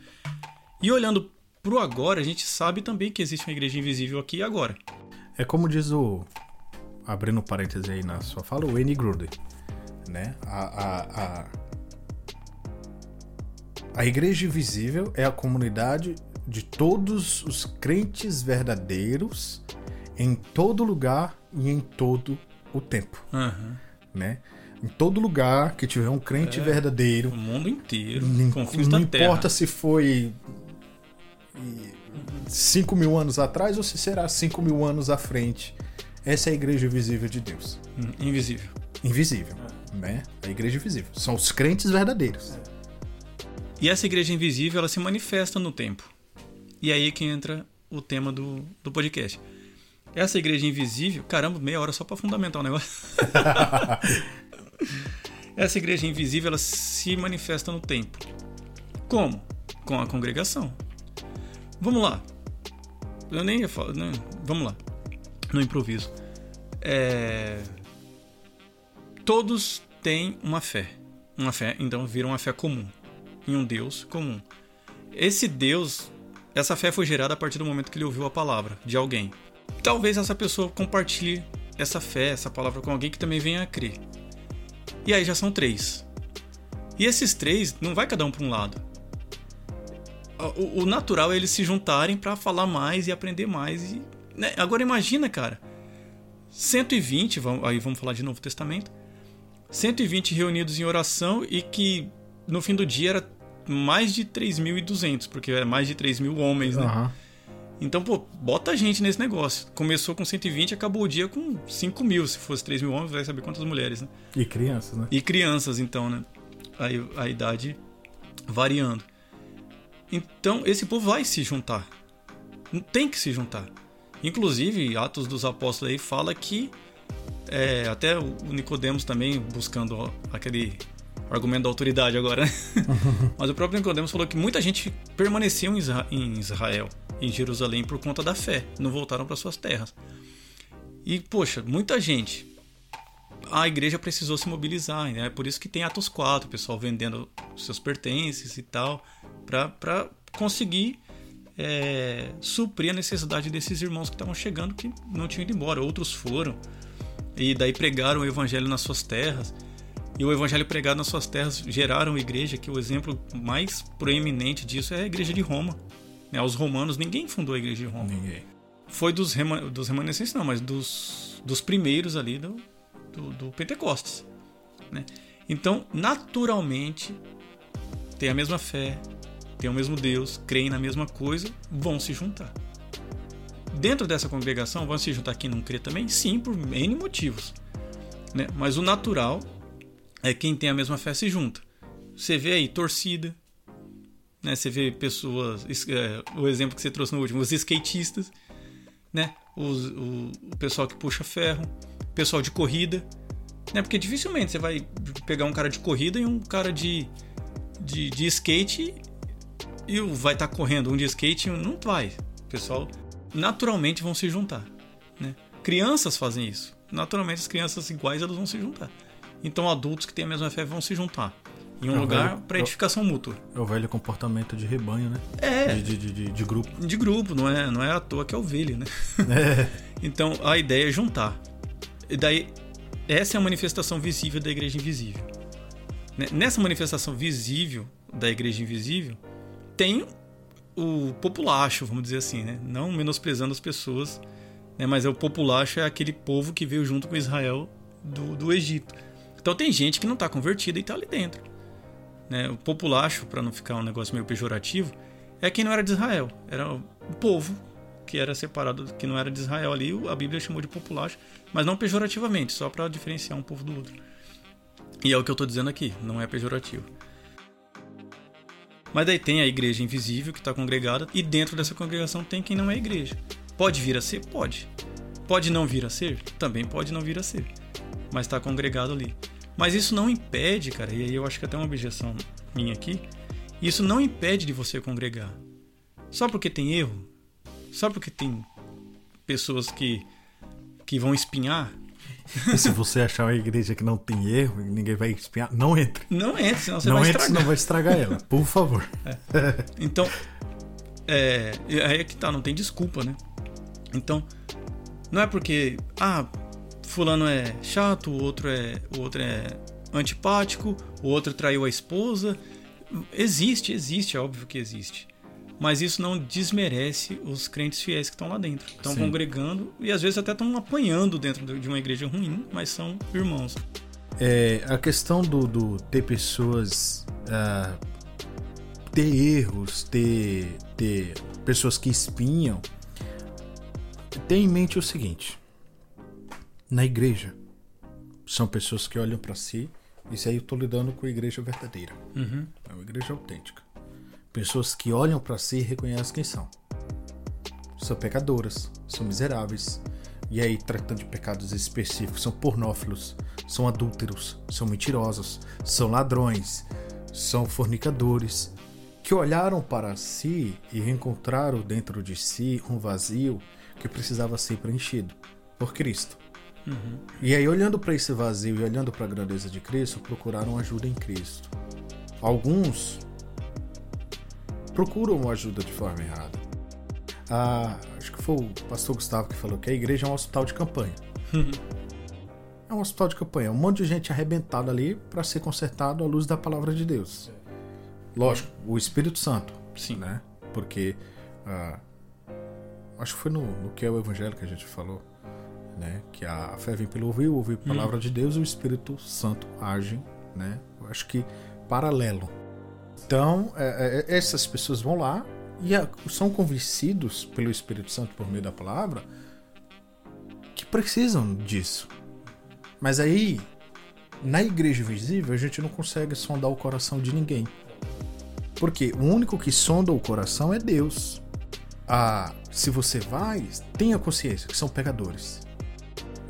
Speaker 1: E olhando pro agora, a gente sabe também que existe uma igreja invisível aqui e agora.
Speaker 2: É como diz o. Abrindo parênteses aí na sua fala, o Wayne Gruden. Né? A, a, a, a igreja invisível é a comunidade de todos os crentes verdadeiros em todo lugar e em todo o tempo. Uhum. Né? Em todo lugar que tiver um crente é, verdadeiro.
Speaker 1: O mundo inteiro.
Speaker 2: Não, não importa se foi 5 mil anos atrás ou se será 5 mil anos à frente. Essa é a igreja invisível de Deus.
Speaker 1: Hum, invisível.
Speaker 2: Invisível. É. Né? A igreja invisível. São os crentes verdadeiros.
Speaker 1: E essa igreja invisível ela se manifesta no tempo. E aí que entra o tema do, do podcast. Essa igreja invisível, caramba, meia hora só para fundamentar o negócio. *laughs* essa igreja invisível ela se manifesta no tempo. Como? Com a congregação. Vamos lá. Eu nem ia falar. Não, vamos lá. No improviso. É... Todos têm uma fé. Uma fé, então, vira uma fé comum. Em um Deus comum. Esse Deus, essa fé foi gerada a partir do momento que ele ouviu a palavra de alguém. Talvez essa pessoa compartilhe essa fé, essa palavra com alguém que também venha a crer. E aí já são três. E esses três, não vai cada um para um lado o, o natural é eles se juntarem para falar mais e aprender mais. E, né? Agora imagina, cara, 120, vamos, aí vamos falar de Novo Testamento, 120 reunidos em oração e que no fim do dia era mais de 3.200, porque é mais de 3 mil homens, né? Uhum. Então, pô, bota a gente nesse negócio. Começou com 120 acabou o dia com 5 mil. Se fosse 3 mil homens, vai saber quantas mulheres, né?
Speaker 2: E crianças, né?
Speaker 1: E crianças, então, né? Aí a idade variando. Então esse povo vai se juntar. Tem que se juntar. Inclusive, Atos dos Apóstolos aí fala que é, até o Nicodemos também buscando aquele argumento da autoridade agora, né? *laughs* *laughs* Mas o próprio Nicodemos falou que muita gente permaneceu em Israel, em Jerusalém por conta da fé, não voltaram para suas terras. E poxa, muita gente. A igreja precisou se mobilizar, né? É por isso que tem Atos 4, o pessoal vendendo seus pertences e tal para conseguir é, suprir a necessidade desses irmãos que estavam chegando que não tinham ido embora. Outros foram e daí pregaram o evangelho nas suas terras. E o evangelho pregado nas suas terras geraram igreja, que o exemplo mais proeminente disso é a igreja de Roma. Né? Os romanos, ninguém fundou a igreja de Roma.
Speaker 2: Ninguém.
Speaker 1: Foi dos, rema, dos remanescentes, não, mas dos, dos primeiros ali do, do, do Pentecostes. Né? Então, naturalmente, tem a mesma fé, têm o mesmo Deus, creem na mesma coisa, vão se juntar. Dentro dessa congregação, vão se juntar quem não crê também? Sim, por N motivos. Né? Mas o natural é quem tem a mesma fé se junta. Você vê aí torcida, né? Você vê pessoas, é, o exemplo que você trouxe no último, os skatistas, né? Os, o, o pessoal que puxa ferro, pessoal de corrida, né? Porque dificilmente você vai pegar um cara de corrida e um cara de, de, de skate e vai estar tá correndo um de skate, não vai. O pessoal naturalmente vão se juntar, né? Crianças fazem isso. Naturalmente, as crianças iguais elas vão se juntar. Então, adultos que têm a mesma fé vão se juntar em um
Speaker 2: É
Speaker 1: lugar para edificação mútua.
Speaker 2: É o velho comportamento de rebanho, né?
Speaker 1: É,
Speaker 2: De, de, de, de- de grupo.
Speaker 1: de grupo, não é, não é à toa que é ovelha, né? *laughs*
Speaker 2: É.
Speaker 1: Então, a ideia é juntar. E daí, essa é a manifestação visível da igreja invisível. Né? Nessa manifestação visível da igreja invisível, tem o populacho, vamos dizer assim, né? Não menosprezando as pessoas, né? mas é o populacho é aquele povo que veio junto com Israel do, do Egito. Então tem gente que não está convertida e está ali dentro. Né? O populacho, para não ficar um negócio meio pejorativo, é quem não era de Israel. Era o povo que era separado, que não era de Israel ali. A Bíblia chamou de populacho, mas não pejorativamente, só para diferenciar um povo do outro. E é o que eu estou dizendo aqui, não é pejorativo. Mas daí tem a igreja invisível que está congregada, e dentro dessa congregação tem quem não é igreja. Pode vir a ser? Pode. Pode não vir a ser? Também pode não vir a ser. Mas está congregado ali. Mas isso não impede, cara, e aí eu acho que até uma objeção minha aqui, isso não impede de você congregar. Só porque tem erro, só porque tem pessoas que, que vão espinhar,
Speaker 2: E se você achar uma igreja que não tem erro e ninguém vai espinhar, não entre.
Speaker 1: não entre, senão você
Speaker 2: não
Speaker 1: vai
Speaker 2: entre,
Speaker 1: estragar.
Speaker 2: senão vai estragar ela. Por favor.
Speaker 1: Então, é, aí é que tá, não tem desculpa, né? Então, não é porque, ah, fulano é chato, o outro é, o outro é antipático, o outro traiu a esposa. Existe, existe, é óbvio que existe. Mas isso não desmerece os crentes fiéis que estão lá dentro. Estão
Speaker 2: Sim.
Speaker 1: congregando e às vezes até estão apanhando dentro de uma igreja ruim, mas são irmãos.
Speaker 2: É, a questão do, do ter pessoas. ah, ter erros, ter, ter pessoas que espinham. Tenha em mente o seguinte: na igreja, são pessoas que olham para si. Isso aí eu tô lidando com a igreja verdadeira.
Speaker 1: Uhum.
Speaker 2: É uma igreja autêntica. Pessoas que olham para si e reconhecem quem são. São pecadoras, são miseráveis. E aí, tratando de pecados específicos, são pornófilos, são adúlteros, são mentirosos, são ladrões, são fornicadores, que olharam para si e encontraram dentro de si um vazio que precisava ser preenchido por Cristo. E aí, olhando para esse vazio e olhando para a grandeza de Cristo, procuraram ajuda em Cristo. Alguns procuram ajuda de forma errada. Ah, acho que foi o pastor Gustavo que falou que a igreja é um hospital de campanha. é um hospital de campanha, um monte de gente arrebentada ali para ser consertado à luz da palavra de Deus. Lógico, o Espírito Santo,
Speaker 1: Sim.
Speaker 2: né? Porque ah, acho que foi no, no que é o evangelho que a gente falou, né? Que a fé vem pelo ouvir, ouvir a palavra de Deus e o Espírito Santo age, né? Eu acho que paralelo. Então, é, é, essas pessoas vão lá e a- são convencidos pelo Espírito Santo por meio da palavra que precisam disso. Mas aí, na igreja visível, a gente não consegue sondar o coração de ninguém. Porque o único que sonda o coração é Deus. Ah, se você vai, tenha consciência que são pecadores.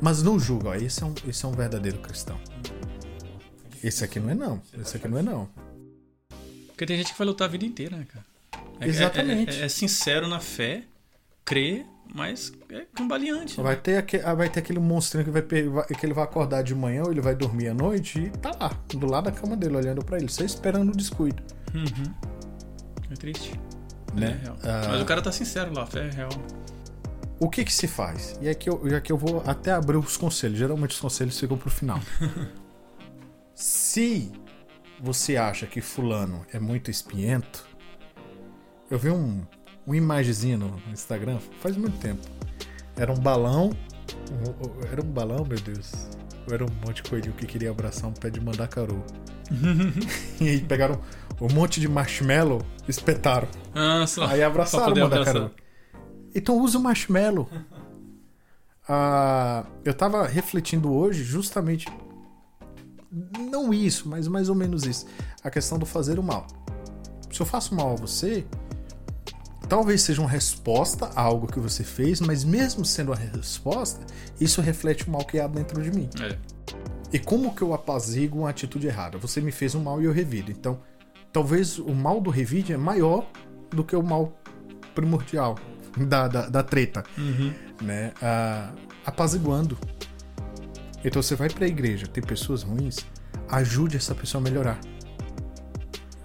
Speaker 2: Mas não julga, ó, esse é um, esse é um verdadeiro cristão. Esse aqui não é não. Esse aqui não é não.
Speaker 1: Porque tem gente que vai lutar a vida inteira, né, cara? É- é-
Speaker 2: Exatamente.
Speaker 1: É, é sincero na fé, crê, mas é cambaleante. né?
Speaker 2: Vai ter, aque- ah, vai ter aquele monstrinho que, vai, que ele vai acordar de manhã ou ele vai dormir à noite e tá lá, do lado da cama dele, olhando pra ele, só esperando o descuido.
Speaker 1: Uhum. É triste.
Speaker 2: Né?
Speaker 1: É.
Speaker 2: Ah.
Speaker 1: Mas o cara tá sincero lá, a fé é real.
Speaker 2: O que que se faz? E aqui eu, e aqui eu vou até abrir os conselhos. Geralmente os conselhos ficam pro final. *laughs* Se você acha que fulano é muito espinhento, eu vi um, um imagenzinho no Instagram faz muito tempo. Era um balão. um- era um balão, meu Deus. Era um monte de coelhinho que queria abraçar um pé de mandacaru. *laughs* e aí pegaram um monte de marshmallow, espetaram.
Speaker 1: Ah, só.
Speaker 2: Aí abraçaram o mandacaru.
Speaker 1: abraçar.
Speaker 2: Então usa o marshmallow. *laughs* Ah, eu tava refletindo hoje justamente. Não isso, mas mais ou menos isso. A questão do fazer o mal. Se eu faço mal a você, talvez seja uma resposta a algo que você fez, mas mesmo sendo a resposta, isso reflete o mal que há dentro de mim.
Speaker 1: É.
Speaker 2: E como que eu apazigo uma atitude errada? Você me fez um mal e eu revido. Então, talvez o mal do revide é maior do que o mal primordial da, da, da treta.
Speaker 1: Uhum.
Speaker 2: Né? Ah, apaziguando. Então você vai para a igreja, tem pessoas ruins, ajude essa pessoa a melhorar.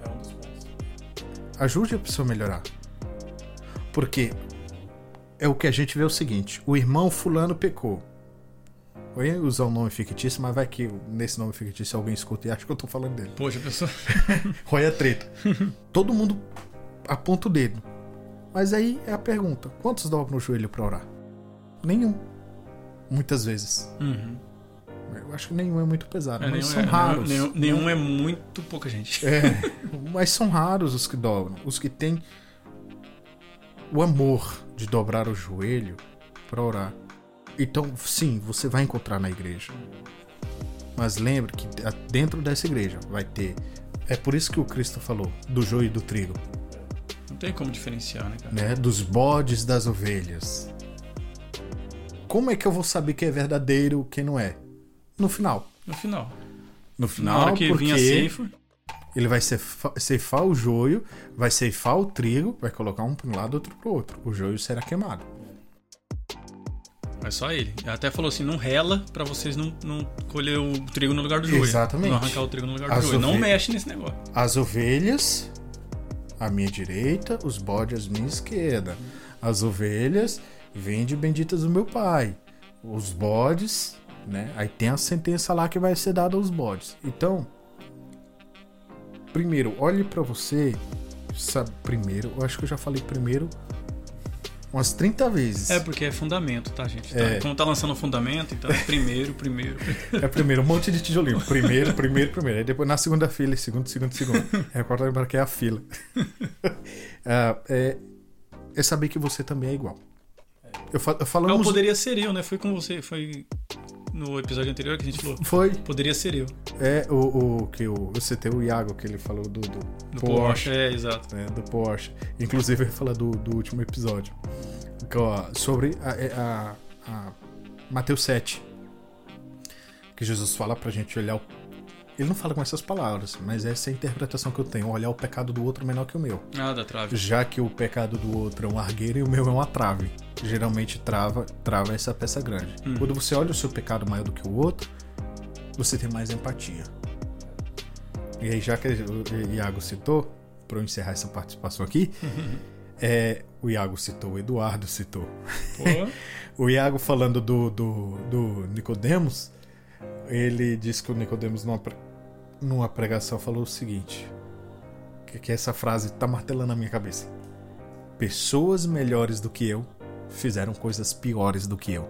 Speaker 1: É.
Speaker 2: Ajude a pessoa a melhorar. Porque é o que a gente vê o seguinte: o irmão fulano pecou. Eu ia usar um nome fictício, mas vai que nesse nome fictício alguém escuta e acha que eu tô falando dele.
Speaker 1: Poxa, pessoa. *laughs*
Speaker 2: Olha a treta. *laughs* Todo mundo aponta o dedo. Mas aí é a pergunta: quantos dobram o joelho para orar? Nenhum. Muitas vezes.
Speaker 1: Uhum.
Speaker 2: Eu acho que nenhum é muito pesado.
Speaker 1: É,
Speaker 2: mas
Speaker 1: nenhum,
Speaker 2: são
Speaker 1: é,
Speaker 2: raros.
Speaker 1: Nenhum, nenhum é muito pouca gente.
Speaker 2: É, *laughs* mas são raros os que dobram. Os que têm o amor de dobrar o joelho para orar. Então, sim, você vai encontrar na igreja. Mas lembre que dentro dessa igreja vai ter. É por isso que o Cristo falou do joio e do trigo,
Speaker 1: Não tem como diferenciar, né, cara?
Speaker 2: né? Dos bodes das ovelhas. Como é que eu vou saber que é verdadeiro, quem não é? No final.
Speaker 1: No final.
Speaker 2: No
Speaker 1: Na
Speaker 2: final,
Speaker 1: hora que
Speaker 2: porque
Speaker 1: vinha a ceifa,
Speaker 2: ele vai ceifar o joio, vai ceifar o trigo, vai colocar um para um lado, outro para o outro. O joio será queimado.
Speaker 1: é só ele. Ele até falou assim: não rela pra vocês não, não colher o trigo no lugar do joio.
Speaker 2: Exatamente.
Speaker 1: Não arrancar o trigo no lugar do
Speaker 2: As
Speaker 1: joio. Não
Speaker 2: ovelhas-
Speaker 1: mexe nesse negócio.
Speaker 2: As ovelhas à minha direita, os bodes à minha esquerda. As ovelhas, vinde benditas do meu pai. Os bodes, né? Aí tem a sentença lá que vai ser dada aos bodes. Então, primeiro, olhe pra você, sabe, primeiro, eu acho que eu já falei primeiro umas 30 vezes.
Speaker 1: É porque é fundamento, tá, gente? Tá-
Speaker 2: É.
Speaker 1: Tá lançando o fundamento, então é primeiro, primeiro. *laughs*
Speaker 2: É primeiro um monte de tijolinho. Primeiro, primeiro, primeiro. Aí depois na segunda fila, segundo, segundo, segundo. *laughs* É agora lembrar que é a fila. *laughs* Ah, é, é saber que você também é igual. Eu, fa eu falamos.
Speaker 1: o poderia ser eu, né? Foi com você, foi no episódio anterior que a gente falou.
Speaker 2: Foi.
Speaker 1: Poderia ser eu.
Speaker 2: É o, o que eu, eu citei o Iago, que ele falou do, do,
Speaker 1: Do
Speaker 2: Porsche.
Speaker 1: Porsche. É, exato.
Speaker 2: né, do Porsche. Inclusive ele fala do, do último episódio. Sobre a, é, a, a Mateus 7. Que Jesus fala pra gente olhar o. Ele não fala com essas palavras, mas essa é a interpretação que eu tenho, olhar o pecado do outro menor que o meu.
Speaker 1: Ah, da trave.
Speaker 2: Já que o pecado do outro é um argueiro e o meu é uma trave. Geralmente trava, trava essa peça grande.
Speaker 1: Hum.
Speaker 2: Quando você olha o seu pecado maior do que o outro, você tem mais empatia. E aí, já que o Iago citou, para eu encerrar essa participação aqui, *laughs* é, o Iago citou, o Eduardo citou. *laughs* O Iago falando do, do, do Nicodemos, ele disse que o Nicodemos pre- numa pregação falou o seguinte: que, que essa frase tá martelando na minha cabeça. Pessoas melhores do que eu fizeram coisas piores do que eu.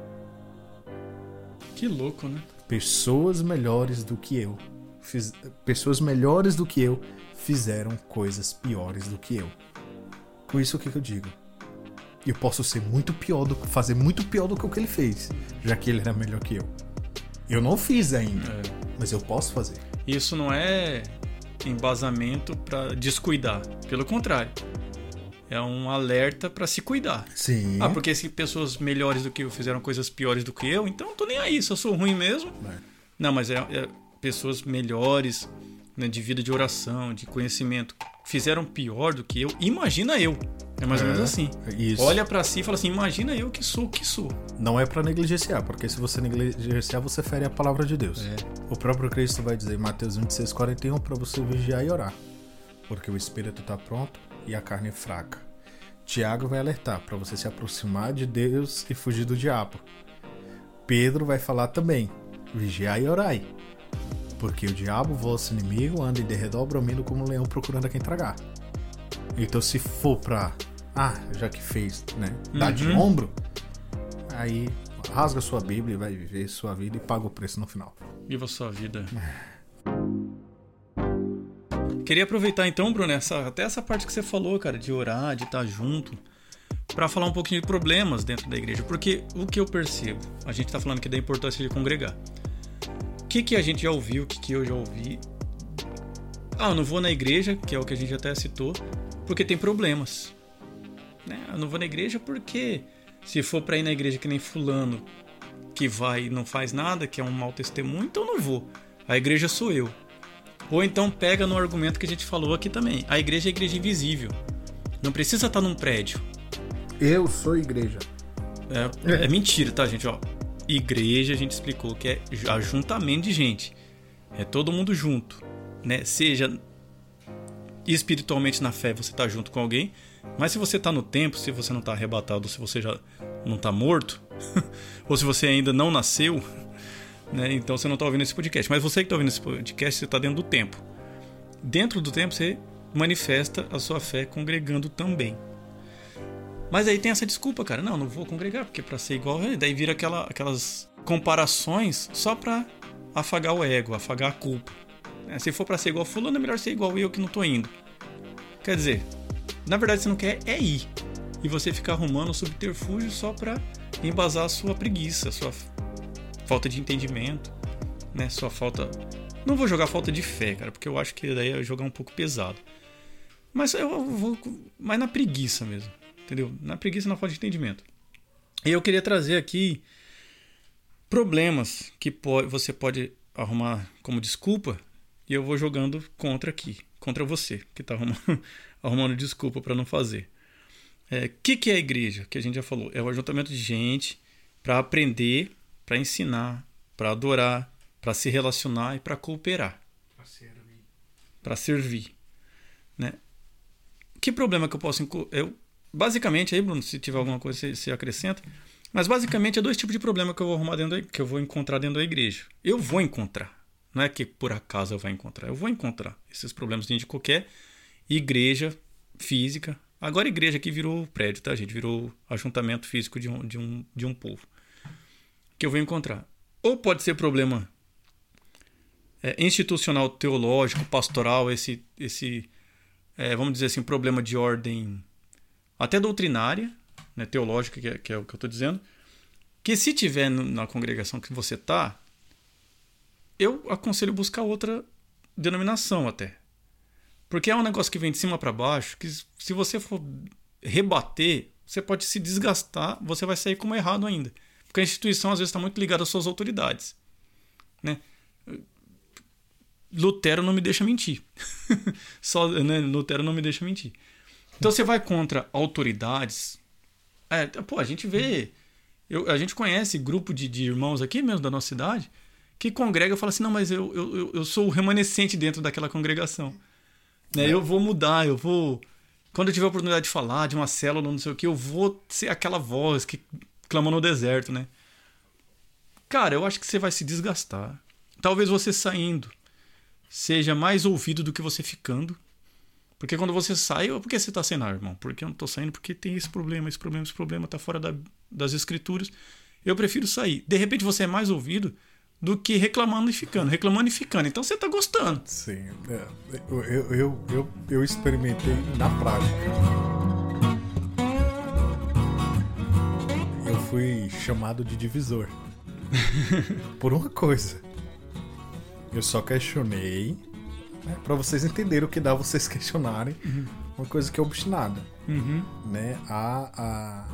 Speaker 1: que louco, né?
Speaker 2: Pessoas melhores do que eu. Fiz, pessoas melhores do que eu fizeram coisas piores do que eu. Com isso o que, que eu digo? Eu posso ser muito pior do que fazer muito pior do que o que ele fez, já que ele era melhor que eu. Eu não fiz ainda,
Speaker 1: É.
Speaker 2: mas eu posso fazer.
Speaker 1: Isso não é embasamento pra descuidar. Pelo contrário. É um alerta pra se cuidar.
Speaker 2: Sim.
Speaker 1: Ah, porque se pessoas melhores do que eu fizeram coisas piores do que eu, então eu tô nem aí, se eu sou ruim mesmo.
Speaker 2: É.
Speaker 1: Não, mas é, é pessoas melhores, né, de vida de oração, de conhecimento, fizeram pior do que eu. Imagina eu. É mais ou
Speaker 2: É,
Speaker 1: menos assim.
Speaker 2: Isso.
Speaker 1: Olha pra si e fala assim: imagina eu que sou o que sou.
Speaker 2: Não é pra negligenciar, porque se você negligenciar, você fere a palavra de Deus.
Speaker 1: É.
Speaker 2: O próprio Cristo vai dizer em Mateus 26, 41 para você vigiar e orar, porque o espírito está pronto e a carne é fraca. Tiago vai alertar para você se aproximar de Deus e fugir do diabo. Pedro vai falar também: vigiai e orai, porque o diabo, vosso inimigo, anda em derredor bramindo como um leão procurando a quem tragar. Então, se for pra, ah, já que fez, né, dar de
Speaker 1: Uhum.
Speaker 2: ombro, aí rasga sua Bíblia e vai viver sua vida e paga o preço no final.
Speaker 1: Viva sua vida. Queria aproveitar então, Bruno, essa, até essa parte que você falou, cara, de orar, de estar junto, para falar um pouquinho de problemas dentro da igreja. Porque o que eu percebo, a gente tá falando aqui da importância de congregar. O que, que a gente já ouviu, o que, que eu já ouvi? Ah, eu não vou na igreja, que é o que a gente até citou, porque tem problemas. Né? Eu não vou na igreja porque se for pra ir na igreja que nem fulano, que vai e não faz nada, que é um mau testemunho, então eu não vou. A igreja sou eu. Ou então pega no argumento que a gente falou aqui também. A igreja é a igreja invisível. Não precisa estar num prédio.
Speaker 2: Eu sou igreja.
Speaker 1: É, é mentira, tá, gente? Ó, igreja a gente explicou que é ajuntamento de gente. É todo mundo junto, né? Seja espiritualmente na fé você está junto com alguém, mas se você está no tempo, se você não está arrebatado, se você já não está morto, *laughs* ou se você ainda não nasceu, né? Então você não está ouvindo esse podcast. Mas você que está ouvindo esse podcast, você está dentro do tempo. Dentro do tempo você manifesta a sua fé congregando também. Mas aí tem essa desculpa, cara. Não, não vou congregar, porque para ser igual, daí vira aquela, aquelas comparações só para afagar o ego, afagar a culpa. É, se for para ser igual fulano, é melhor ser igual eu que não tô indo. Quer dizer, na verdade você não quer é ir. E você ficar arrumando subterfúgio só para embasar a sua preguiça, a sua falta de entendimento, né? Sua falta. Não vou jogar falta de fé, cara, porque eu acho que daí é jogar um pouco pesado. Mas eu vou. Mas na preguiça mesmo. Entendeu? Na preguiça, na falta de entendimento. E eu queria trazer aqui problemas que você pode arrumar como desculpa e eu vou jogando contra aqui, contra você que está arrumando, *laughs* arrumando desculpa para não fazer. O é, que, que é a igreja? Que a gente já falou. É o ajuntamento de gente para aprender, para ensinar, para adorar, para se relacionar e para cooperar. Para servir. Para servir. Né? Que problema que eu posso. Eu Basicamente, aí, Bruno, se tiver alguma coisa, você, acrescenta. Mas basicamente é dois tipos de problema que eu vou arrumar dentro da, que eu vou encontrar dentro da igreja. Eu vou encontrar. Não é que por acaso eu vou encontrar. Eu vou encontrar esses problemas dentro de qualquer igreja física. Agora igreja aqui virou prédio, tá, gente? Virou ajuntamento físico de um, de um, de um povo. Que eu vou encontrar. Ou pode ser problema é, institucional, teológico, pastoral, esse, esse é, vamos dizer assim, problema de ordem até doutrinária, né, teológica, que é, que é o que eu estou dizendo, que se tiver na congregação que você está, eu aconselho buscar outra denominação até. Porque é um negócio que vem de cima para baixo, que se você for rebater, você pode se desgastar, você vai sair como errado ainda. Porque a instituição às vezes está muito ligada às suas autoridades. Né? Lutero não me deixa mentir. *laughs* Só, né? Lutero não me deixa mentir. Então você vai contra autoridades. É, pô, a gente vê. Eu, a gente conhece grupo de, de irmãos aqui mesmo da nossa cidade que congrega e fala assim: não, mas eu, eu, eu sou o remanescente dentro daquela congregação. Né? É. Eu vou mudar, eu vou. Quando eu tiver a oportunidade de falar de uma célula, não sei o que, eu vou ser aquela voz que clama no deserto, né? Cara, eu acho que você vai se desgastar. Talvez você saindo seja mais ouvido do que você ficando. Porque quando você sai, por que você está ar, irmão? Porque eu não estou saindo porque tem esse problema, esse problema, esse problema, está fora da, das escrituras. Eu prefiro sair. De repente você é mais ouvido do que reclamando e ficando, reclamando e ficando. Então você está gostando.
Speaker 2: Sim. É, eu, eu, eu, eu experimentei na prática. Eu fui chamado de divisor. *laughs* por uma coisa. Eu só questionei né? Para vocês entenderem o que dá vocês *laughs* questionarem uhum. uma coisa que é obstinada. Uhum. Né? A, a,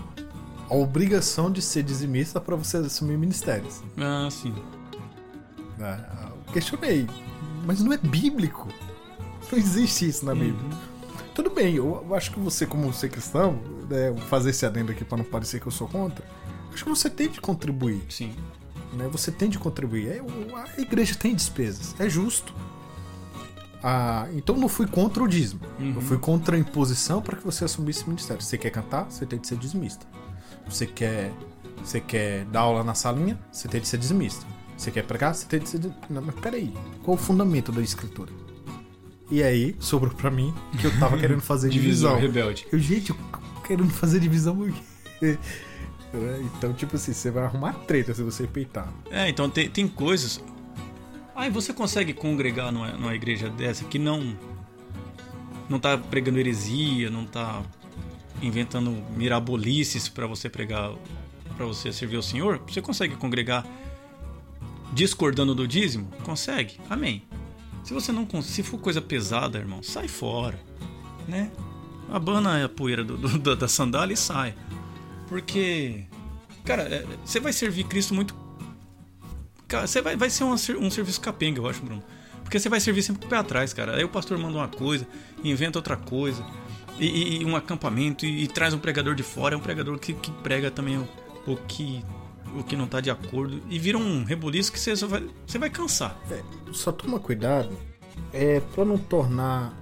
Speaker 2: a obrigação de ser dizimista para vocês assumir ministérios.
Speaker 1: Ah, sim.
Speaker 2: Né? Questionei, mas não é bíblico. Não existe isso na Bíblia. Uhum. Tudo bem, eu acho que você, como ser cristão, né, vou fazer esse adendo aqui para não parecer que eu sou contra. Acho que você tem de contribuir.
Speaker 1: Sim.
Speaker 2: Né? Você tem de contribuir. É, a igreja tem despesas, é justo. Ah, então não fui contra o dízimo. Uhum. Eu fui contra a imposição para que você assumisse o ministério. Você quer cantar? Você tem de ser dizimista. Você quer, você quer dar aula na salinha? Você tem de ser dizimista. Você quer pregar? Você tem ser. Não, mas peraí. Qual o fundamento da escritura? E aí, sobrou para mim que eu tava querendo fazer *laughs* divisão.
Speaker 1: divisão rebelde.
Speaker 2: Eu, gente, eu querendo fazer divisão. *laughs* então, tipo assim, você vai arrumar treta se você peitar.
Speaker 1: É, então tem, tem coisas. Aí você consegue congregar numa, numa igreja dessa que não não tá pregando heresia, não tá inventando mirabolices para você pregar, para você servir ao Senhor? Você consegue congregar discordando do dízimo? Consegue. Amém. Se você não se for coisa pesada, irmão, sai fora, né? Abana a poeira do, do, *laughs* da sandália e sai. Porque, cara, é, você vai servir Cristo muito você vai, vai ser um, um serviço capenga, eu acho, Bruno. Porque você vai servir sempre com o pé atrás, cara. Aí o pastor manda uma coisa, inventa outra coisa, e, e um acampamento, e, e, traz um pregador de fora. É um pregador que, que prega também o, o que o que não tá de acordo e vira um rebuliço que você vai, você vai cansar.
Speaker 2: É, só toma cuidado é para não tornar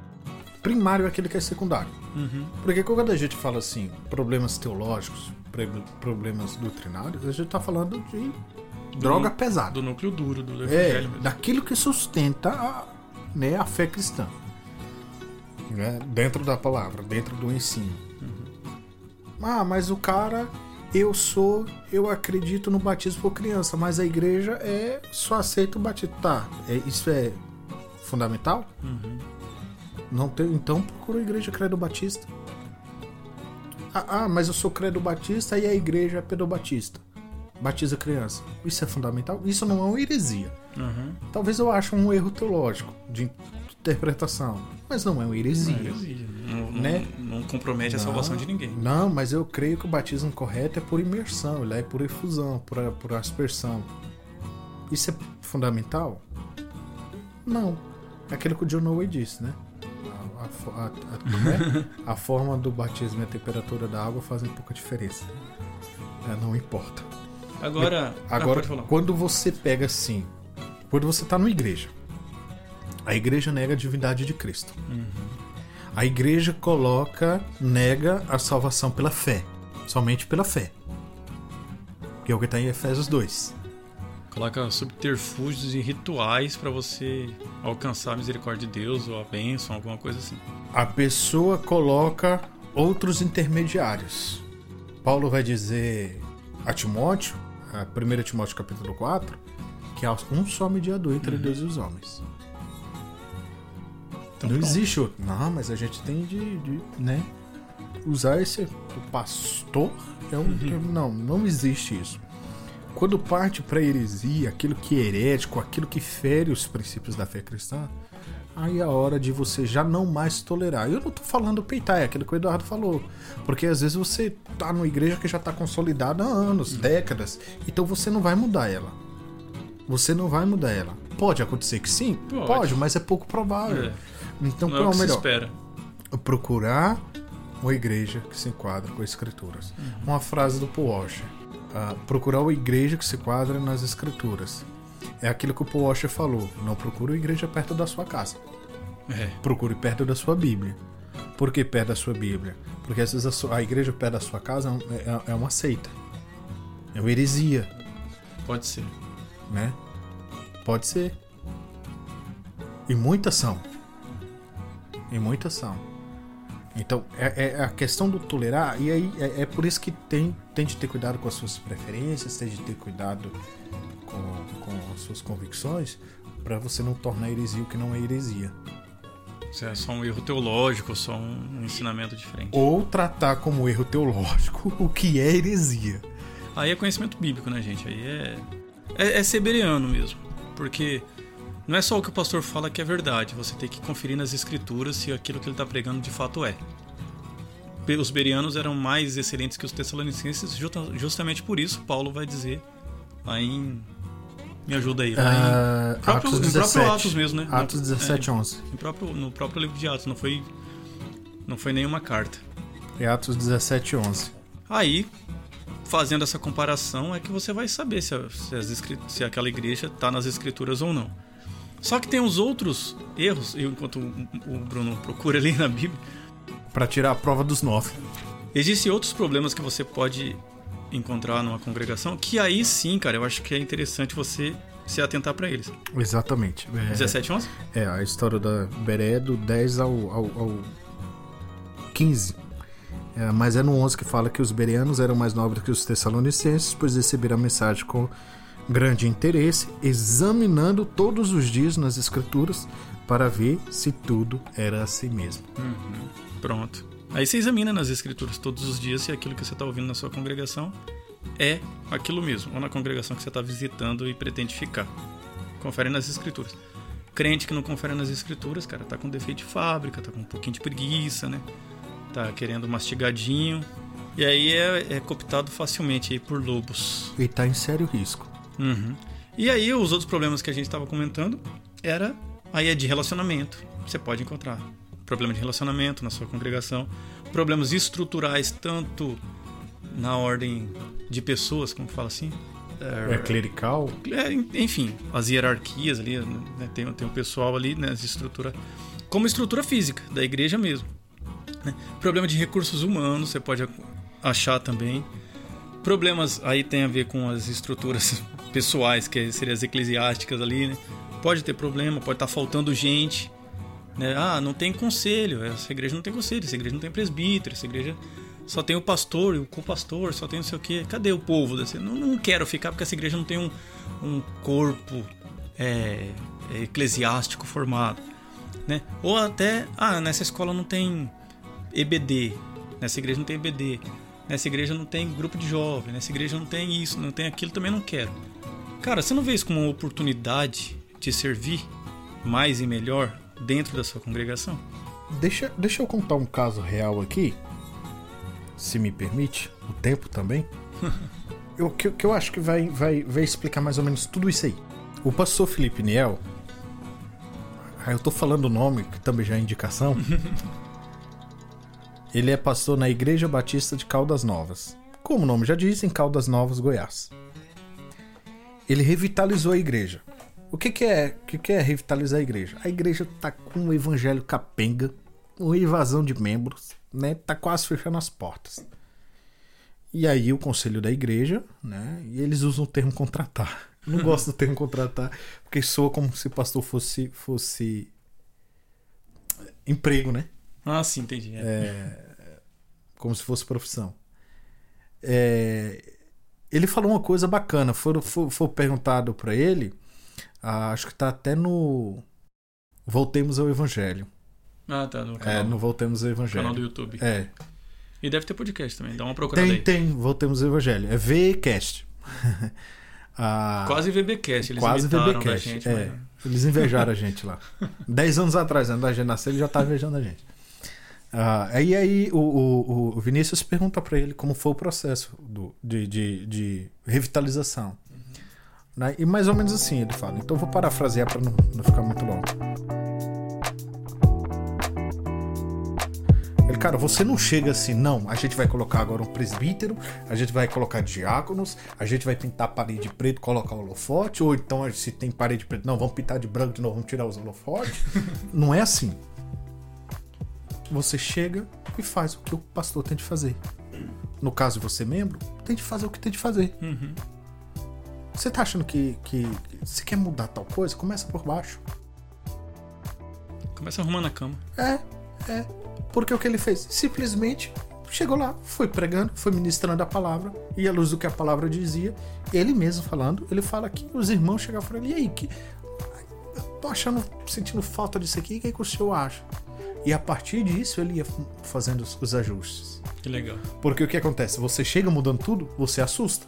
Speaker 2: primário aquele que é secundário.
Speaker 1: Uhum.
Speaker 2: Porque quando a gente fala assim, problemas teológicos, problemas doutrinários, a gente tá falando de droga pesada.
Speaker 1: Do núcleo duro do
Speaker 2: é,
Speaker 1: evangelho. mesmo.
Speaker 2: daquilo que sustenta a, né, a fé cristã. Né? Dentro da palavra, dentro do ensino. Ah, mas o cara, eu sou, eu acredito no batismo por criança, mas a igreja é só aceita o batismo. Tá, é, isso é fundamental?
Speaker 1: Uhum.
Speaker 2: Não tem, então procura a igreja credo batista. Ah, ah, mas eu sou credo batista e a igreja é pedobatista. Batiza criança. Isso é fundamental? Isso não é uma heresia.
Speaker 1: Uhum.
Speaker 2: Talvez eu ache um erro teológico de interpretação, mas não é uma heresia.
Speaker 1: Não, heresia. Não,
Speaker 2: Né?
Speaker 1: não, não compromete a salvação de ninguém.
Speaker 2: Não, mas eu creio que o batismo correto é por imersão, ele é por efusão, por, por aspersão. Isso é fundamental? Não. É aquilo que o John Noe disse, né? A, a a- a- como é? *laughs* A forma do batismo e a temperatura da água fazem pouca diferença. É, não importa.
Speaker 1: Agora, ah,
Speaker 2: Agora,
Speaker 1: falar.
Speaker 2: quando você pega assim, quando você está numa igreja, a igreja nega a divindade de Cristo.
Speaker 1: Uhum.
Speaker 2: A igreja coloca, nega a salvação pela fé, somente pela fé. Que é o que está em Efésios 2.
Speaker 1: Coloca subterfúgios e rituais pra você alcançar a misericórdia de Deus ou a bênção, alguma coisa assim.
Speaker 2: A pessoa coloca outros intermediários. Paulo vai dizer a Timóteo, a 1 Timóteo capítulo 4, que há um só mediador entre Deus e os homens.
Speaker 1: Então,
Speaker 2: não
Speaker 1: pronto.
Speaker 2: existe outro. Não, mas a gente tem de, de, né, usar esse o pastor é um, não, não existe isso. Quando parte para heresia, aquilo que é herético, aquilo que fere os princípios da fé cristã, aí é a hora de você já não mais tolerar. Eu não tô falando peitar, é aquilo que o Eduardo falou. Porque às vezes você tá numa igreja que já tá consolidada há anos, décadas, então você não vai mudar ela. Você não vai mudar ela. Pode acontecer que sim?
Speaker 1: Pode.
Speaker 2: mas é pouco provável.
Speaker 1: É.
Speaker 2: Então,
Speaker 1: não
Speaker 2: qual
Speaker 1: é
Speaker 2: é
Speaker 1: o que se
Speaker 2: melhor?
Speaker 1: espera.
Speaker 2: procurar uma igreja que se enquadra com as escrituras. Uma frase do Paul Washer. ah, procurar uma igreja que se enquadra nas escrituras. É aquilo que o Paul Washer falou. Não procure uma igreja perto da sua casa.
Speaker 1: É.
Speaker 2: Procure perto da sua Bíblia. Por que perto da sua Bíblia? Porque às vezes a, sua- a igreja perto da sua casa é, é- é uma seita. É uma heresia,
Speaker 1: Pode ser.
Speaker 2: né? Pode ser. E muitas são. E muitas são. Então, é, é a questão do tolerar, e aí é, é por isso que tem, tem de ter cuidado com as suas preferências, tem de ter cuidado com, com as suas convicções, para você não tornar heresia o que não é heresia.
Speaker 1: Se é só um erro teológico, só um ensinamento diferente.
Speaker 2: Ou tratar como erro teológico *laughs* o que é heresia.
Speaker 1: Aí é conhecimento bíblico, né, gente? Aí é. É, é ser bereano mesmo. Porque não é só o que o pastor fala que é verdade. Você tem que conferir nas escrituras se aquilo que ele está pregando de fato é. Os berianos eram mais excelentes que os tessalonicenses, justa- justamente por isso Paulo vai dizer lá em. Me ajuda aí. Lá em, próprio,
Speaker 2: Atos
Speaker 1: em próprio
Speaker 2: 17.
Speaker 1: Atos mesmo, né?
Speaker 2: Atos
Speaker 1: No-
Speaker 2: 17,
Speaker 1: é,
Speaker 2: 11.
Speaker 1: em próprio, no próprio livro de Atos, não foi, não foi nenhuma carta.
Speaker 2: É Atos 17, 11.
Speaker 1: Aí, fazendo essa comparação, é que você vai saber se, a- se as se aquela igreja está nas escrituras ou não. Só que tem os outros erros, e enquanto o o Bruno procura ali na Bíblia,
Speaker 2: Para tirar a prova dos nove.
Speaker 1: existem outros problemas que você pode encontrar numa congregação, que aí sim, cara, eu acho que é interessante você se atentar para eles.
Speaker 2: Exatamente. É,
Speaker 1: 17, 11?
Speaker 2: É, a história da Beré é do 10 ao, ao, ao 15. É, mas é no 11 que fala que os bereanos eram mais nobres que os tessalonicenses, pois receberam a mensagem com grande interesse, examinando todos os dias nas escrituras para ver se tudo era assim mesmo.
Speaker 1: Pronto. Aí você examina nas escrituras todos os dias se aquilo que você está ouvindo na sua congregação é aquilo mesmo, ou na congregação que você está visitando e pretende ficar. Confere nas escrituras. Crente que não confere nas escrituras, cara, tá com defeito de fábrica, tá com um pouquinho de preguiça, né? Tá querendo mastigadinho. E aí é, é cooptado facilmente aí por lobos.
Speaker 2: E tá em sério risco.
Speaker 1: Uhum. E aí os outros problemas que a gente estava comentando era aí é de relacionamento. Você pode encontrar problema de relacionamento na sua congregação, problemas estruturais tanto na ordem de pessoas, como fala assim,
Speaker 2: É clerical?
Speaker 1: É, enfim, as hierarquias ali, né, tem, tem um pessoal ali, né, as estrutura, como estrutura física da igreja mesmo. Né? Problema de recursos humanos, você pode achar também. Problemas aí tem a ver com as estruturas pessoais, que seriam as eclesiásticas ali, né? Pode ter problema, pode estar tá faltando gente. Né? Ah, não tem conselho, essa igreja não tem conselho, essa igreja não tem presbítero, essa igreja só tem o pastor e o co-pastor, só tem não sei o quê. Cadê o povo? Não, não quero ficar porque essa igreja não tem um, um corpo é, eclesiástico formado. Né? Ou até, ah, nessa escola não tem EBD, nessa igreja não tem EBD, nessa igreja não tem grupo de jovem, nessa igreja não tem isso, não tem aquilo, também não quero. Cara, você não vê isso como uma oportunidade de servir mais e melhor dentro da sua congregação?
Speaker 2: Deixa, deixa eu contar um caso real aqui se me permite, o tempo também. *laughs* O que, que, eu acho que vai, vai, vai explicar mais ou menos tudo isso aí. O pastor Felipe Niel, aí eu tô falando o nome, que também já é indicação. *laughs* ele é pastor na Igreja Batista de Caldas Novas. Como o nome já diz, em Caldas Novas, Goiás. Ele revitalizou a igreja. O que, que é, o que, que é revitalizar a igreja? A igreja tá com o evangelho capenga, uma invasão de membros, né, tá quase fechando as portas. E aí o conselho da igreja, né, e eles usam o termo contratar. *laughs* Não gosto do termo contratar, porque soa como se pastor fosse fosse emprego, né?
Speaker 1: Ah, sim, entendi. É.
Speaker 2: É, como se fosse profissão. É, ele falou uma coisa bacana. Foi, foi, foi perguntado para ele, ah, acho que tá até no Voltemos ao Evangelho.
Speaker 1: Ah, tá.
Speaker 2: No é, canal. É, no Voltemos ao Evangelho.
Speaker 1: Canal do YouTube.
Speaker 2: É.
Speaker 1: E deve ter podcast também, dá uma procurada
Speaker 2: tem,
Speaker 1: aí.
Speaker 2: Tem, Voltemos ao Evangelho. É VCast. *laughs*
Speaker 1: ah, quase VBcast, eles
Speaker 2: quase VBcast. Gente, é, mas... Eles invejaram a gente lá. *laughs* Dez anos atrás, antes da gente nascer, ele já estava invejando a gente. Ah, aí aí o, o, o Vinícius pergunta para ele como foi o processo do, de, de, de revitalização. Né? E mais ou menos assim ele fala. Então eu vou parafrasear para não, não ficar muito longo. Ele, cara, você não chega assim, não. A gente vai colocar agora um presbítero, a gente vai colocar diáconos, a gente vai pintar a parede de preto, colocar o holofote, ou então se tem parede de preto, não, vamos pintar de branco de novo, vamos tirar os holofotes. *laughs* não é assim. Você chega e faz o que o pastor tem de fazer. No caso de você membro, tem de fazer o que tem de fazer.
Speaker 1: Uhum.
Speaker 2: Você tá achando que, que, que você quer mudar tal coisa? Começa por baixo.
Speaker 1: Começa arrumando a cama.
Speaker 2: É, é. Porque o que ele fez? Simplesmente chegou lá, foi pregando, foi ministrando a palavra, e à luz do que a palavra dizia, ele mesmo falando, ele fala que os irmãos chegaram e falaram, e aí, que, eu tô achando, sentindo falta disso aqui, o que, é que o senhor acha? E a partir disso ele ia fazendo os, ajustes.
Speaker 1: Que legal.
Speaker 2: Porque o que acontece? Você chega mudando tudo, você assusta.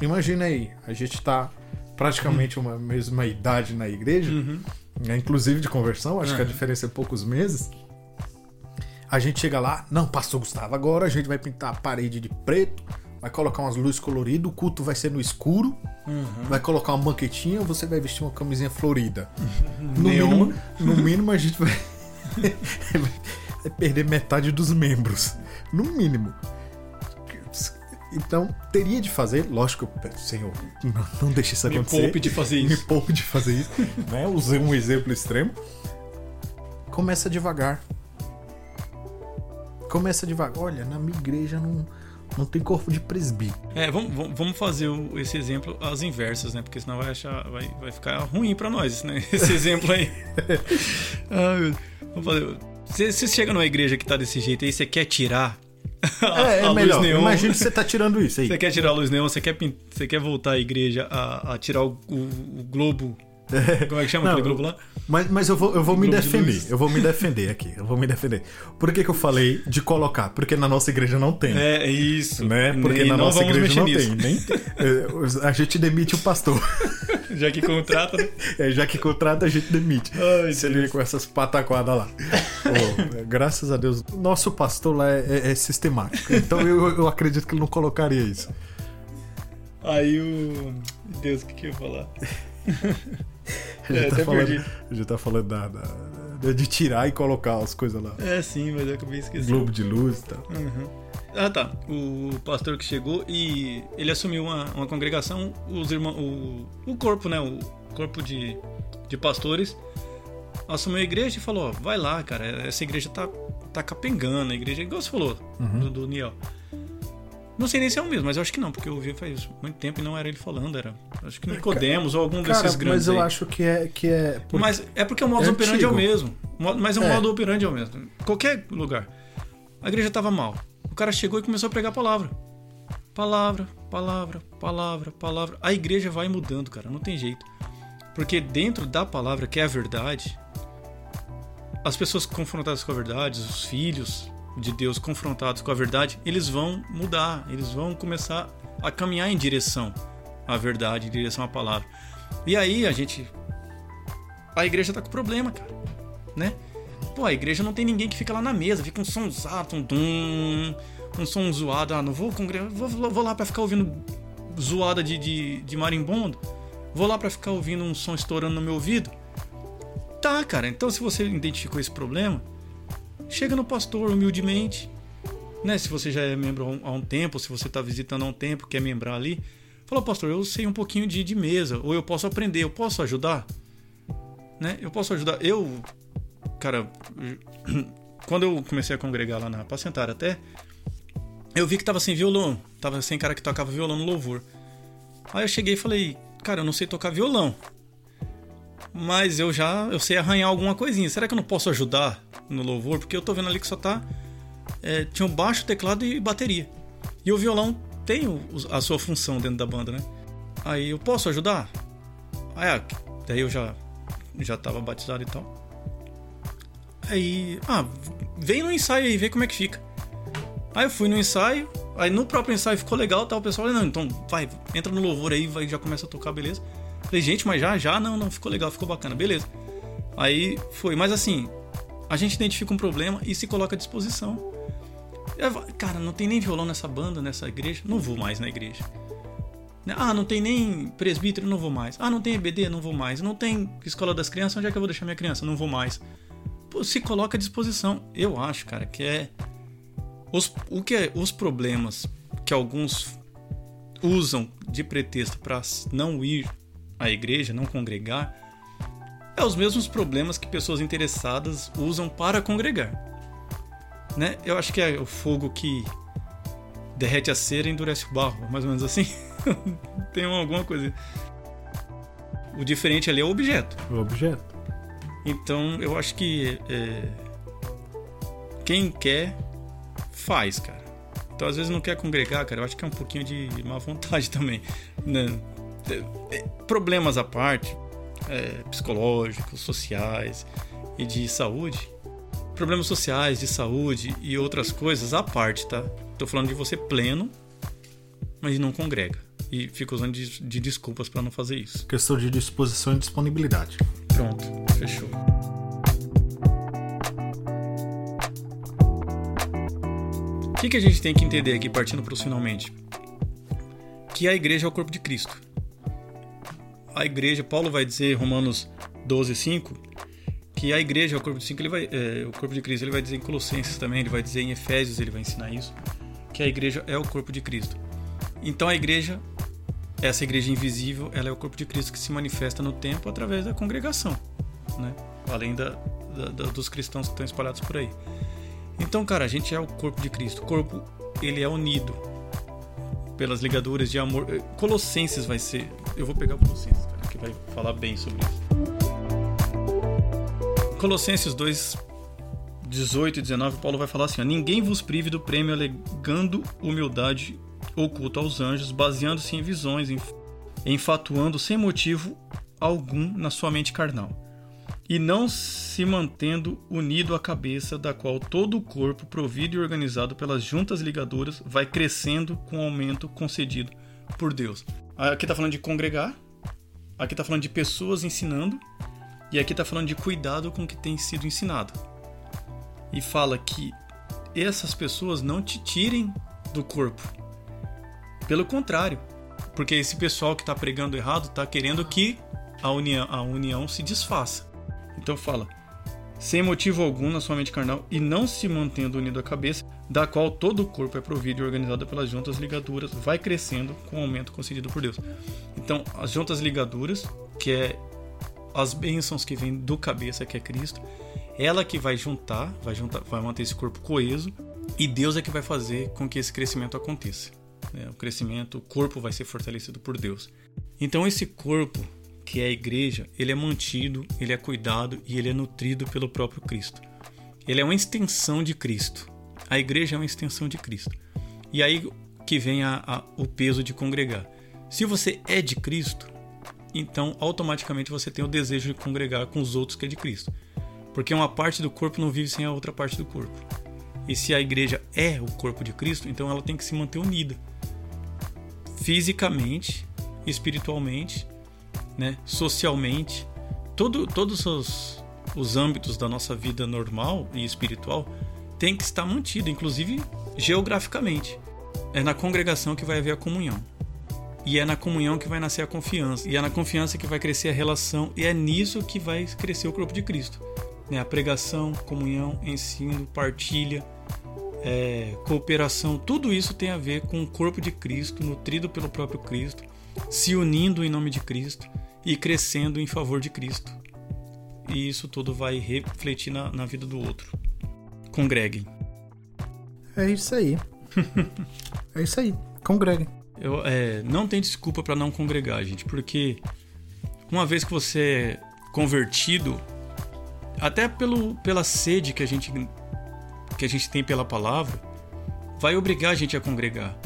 Speaker 2: Imagina aí, a gente tá praticamente uma mesma idade na igreja,
Speaker 1: uhum.
Speaker 2: né, inclusive de conversão, acho uhum. que a diferença é poucos meses. A gente chega lá, não, pastor Gustavo, agora a gente vai pintar a parede de preto, vai colocar umas luzes coloridas, o culto vai ser no escuro,
Speaker 1: uhum.
Speaker 2: vai colocar uma banquetinha, você vai vestir uma camisinha florida. No mínimo, no mínimo a gente vai, vai *laughs* perder metade dos membros. No mínimo. Então, teria de fazer, lógico, Senhor, não, não deixe isso acontecer.
Speaker 1: Me poupe de fazer *laughs* isso.
Speaker 2: Me poupe de fazer isso. né? Usei um exemplo extremo. Começa devagar. Começa devagar. Olha, na minha igreja não, não tem corpo de presbítero.
Speaker 1: É, vamos, vamos fazer esse exemplo às inversas, né? Porque senão vai achar, vai, vai ficar ruim para nós, né? *laughs* Esse exemplo aí. *laughs* ah, vamos fazer. Você, você chega numa igreja que tá desse jeito aí, você quer tirar *laughs*
Speaker 2: é, é melhor. Imagina que você tá tirando isso aí.
Speaker 1: Você quer tirar a luz neon, você quer, você quer voltar à igreja a, a tirar o, o, o globo *laughs* Como é que chama Não, aquele grupo lá?
Speaker 2: Mas, mas eu vou, eu vou me defender. De eu vou me defender aqui. Eu vou me defender. Por que, que eu falei de colocar? Porque na nossa igreja não tem.
Speaker 1: É, é isso.
Speaker 2: Né? Porque na nossa igreja não nisso. tem. Nem, é, a gente demite o pastor. *laughs*
Speaker 1: Já que contrata, né?
Speaker 2: É, já que contrata, a gente demite.
Speaker 1: Ai,
Speaker 2: Se ele com essas pataquadas lá. Pô, graças a Deus, nosso pastor lá é, é, é sistemático. Então eu, eu acredito que ele não colocaria isso.
Speaker 1: Aí o. Deus, o que, que eu ia falar? *laughs* *laughs*
Speaker 2: gente, é, tá, falando, gente tá falando da, da, de tirar e colocar as coisas lá.
Speaker 1: É, sim, mas eu acabei esquecendo.
Speaker 2: Globo de luz e tal.
Speaker 1: Uhum. Ah, tá. O pastor que chegou e ele assumiu uma, uma congregação, os irmãos, o, o corpo, né? O corpo de, de pastores assumiu a igreja e falou: vai lá, cara, essa igreja tá, tá capengando, a igreja, igual você falou, uhum. do, do Niel. Não sei nem se é o mesmo, mas eu acho que não, porque eu ouvi faz muito tempo e não era ele falando, era. Acho que Nicodemos ou algum cara, desses grandes.
Speaker 2: Mas eu aí. acho que é. Que é
Speaker 1: porque... Mas é porque o modo é operandi é o mesmo. Mas é o é. modo operandi é o mesmo. Qualquer lugar. A igreja tava mal. O cara chegou e começou a pregar a palavra. Palavra, palavra, palavra, palavra. A igreja vai mudando, cara, não tem jeito. Porque dentro da palavra, que é a verdade, as pessoas confrontadas com a verdade, os filhos, de Deus confrontados com a verdade, eles vão mudar, eles vão começar a caminhar em direção à verdade, em direção à palavra. E aí a gente. A igreja tá com problema, cara. Né? Pô, a igreja não tem ninguém que fica lá na mesa, fica um som usado, um dum, um som zoado. Ah, não vou congregar, vou, vou lá para ficar ouvindo zoada de, de, de marimbondo. Vou lá para ficar ouvindo um som estourando no meu ouvido. Tá, cara. Então, se você identificou esse problema, chega no pastor humildemente, né? Se você já é membro há um tempo, se você está visitando há um tempo, quer membrar ali, fala, pastor, eu sei um pouquinho de, de mesa, ou eu posso aprender, eu posso ajudar, né? Eu posso ajudar. Eu, cara, *clears throat* quando eu comecei a congregar lá na Pacentária até, eu vi que tava sem violão, tava sem cara que tocava violão no louvor. Aí eu cheguei e falei, cara, eu não sei tocar violão mas eu já eu sei arranhar alguma coisinha. Será que eu não posso ajudar no louvor? Porque eu tô vendo ali que só tá. É, tinha um baixo, teclado e bateria. E o violão tem o, a sua função dentro da banda, né? Aí eu posso ajudar? Aí, ah, daí eu já, já tava batizado e tal. Aí, ah, vem no ensaio aí, vê como é que fica. Aí eu fui no ensaio, aí no próprio ensaio ficou legal, tal, o pessoal, não, então vai, entra no louvor aí, vai, já começa a tocar, beleza. Falei, gente, mas já, já, não, não, ficou legal, ficou bacana, beleza. Aí foi, mas assim, a gente identifica um problema e se coloca à disposição. Cara, não tem nem violão nessa banda, nessa igreja, não vou mais na igreja. Ah, não tem nem presbítero, não vou mais. Ah, não tem EBD, não vou mais. Não tem escola das crianças, onde é que eu vou deixar minha criança? Não vou mais. Pô, se coloca à disposição. Eu acho, cara, que é os, o que é os problemas que alguns usam de pretexto para não ir a igreja, não congregar, é os mesmos problemas que pessoas interessadas usam para congregar. Né? Eu acho que é o fogo que derrete a cera e endurece o barro, mais ou menos assim. *laughs* Tem alguma coisa. O diferente ali é o objeto.
Speaker 2: O objeto.
Speaker 1: Então eu acho que é... quem quer faz, cara. Então às vezes não quer congregar, cara. Eu acho que é um pouquinho de má vontade *laughs* também. Né? Problemas à parte, é, psicológicos, sociais e de saúde, problemas sociais, de saúde e outras coisas à parte, tá? Tô falando de você pleno, mas não congrega. E fico usando de, de desculpas para não fazer isso.
Speaker 2: Questão de disposição e disponibilidade.
Speaker 1: Pronto, fechou. O que, que a gente tem que entender aqui, partindo para os finalmente? Que a igreja é o corpo de Cristo a igreja, Paulo vai dizer, Romanos 12, 5, que a igreja o corpo de, cinco, ele vai, é, o corpo de Cristo. Ele vai dizer em Colossenses também, ele vai dizer em Efésios, ele vai ensinar isso, que a igreja é o corpo de Cristo. Então a igreja, essa igreja invisível, ela é o corpo de Cristo que se manifesta no tempo através da congregação, né? além da, da, dos cristãos que estão espalhados por aí. Então, cara, a gente é o corpo de Cristo. O corpo, ele é unido pelas ligaduras de amor. Colossenses vai ser. Eu vou pegar o Colossenses, cara, que vai falar bem sobre isso. Colossenses 2, 18 e 19, Paulo vai falar assim: ó, Ninguém vos prive do prêmio alegando humildade oculta aos anjos, baseando-se em visões, enfatuando sem motivo algum na sua mente carnal e não se mantendo unido à cabeça, da qual todo o corpo, provido e organizado pelas juntas ligaduras, vai crescendo com o aumento concedido por Deus. Aqui está falando de congregar, aqui está falando de pessoas ensinando, e aqui está falando de cuidado com o que tem sido ensinado. E fala que essas pessoas não te tirem do corpo. Pelo contrário, porque esse pessoal que está pregando errado está querendo que a união, a união se desfaça. Então fala: sem motivo algum na sua mente carnal e não se mantendo unido à cabeça, da qual todo o corpo é provido e organizado pelas juntas ligaduras, vai crescendo com o aumento concedido por Deus. Então, as juntas ligaduras, que é as bênçãos que vêm do cabeça, que é Cristo, ela que vai juntar, vai juntar, vai manter esse corpo coeso, e Deus é que vai fazer com que esse crescimento aconteça. Né? O crescimento, o corpo vai ser fortalecido por Deus. Então, esse corpo que é a igreja, ele é mantido, ele é cuidado e ele é nutrido pelo próprio Cristo. Ele é uma extensão de Cristo. A igreja é uma extensão de Cristo. E aí que vem a, a, o peso de congregar. Se você é de Cristo, então automaticamente você tem o desejo de congregar com os outros que é de Cristo. Porque uma parte do corpo não vive sem a outra parte do corpo. E se a igreja é o corpo de Cristo, então ela tem que se manter unida. Fisicamente, espiritualmente né, socialmente, todo, todos os, os âmbitos da nossa vida normal e espiritual tem que estar mantido, inclusive geograficamente. É na congregação que vai haver a comunhão. E é na comunhão que vai nascer a confiança. E é na confiança que vai crescer a relação. E é nisso que vai crescer o corpo de Cristo. Né? A pregação, comunhão, ensino, partilha, é, cooperação. Tudo isso tem a ver com o corpo de Cristo, nutrido pelo próprio Cristo, se unindo em nome de Cristo e crescendo em favor de Cristo. E isso tudo vai refletir na, na vida do outro. Congreguem.
Speaker 2: É isso aí. *laughs* é isso aí. Congreguem.
Speaker 1: Eu, é, não tem desculpa para não congregar, gente, porque uma vez que você é convertido, até pelo, pela sede que a gente que a gente tem pela palavra, vai obrigar a gente a congregar.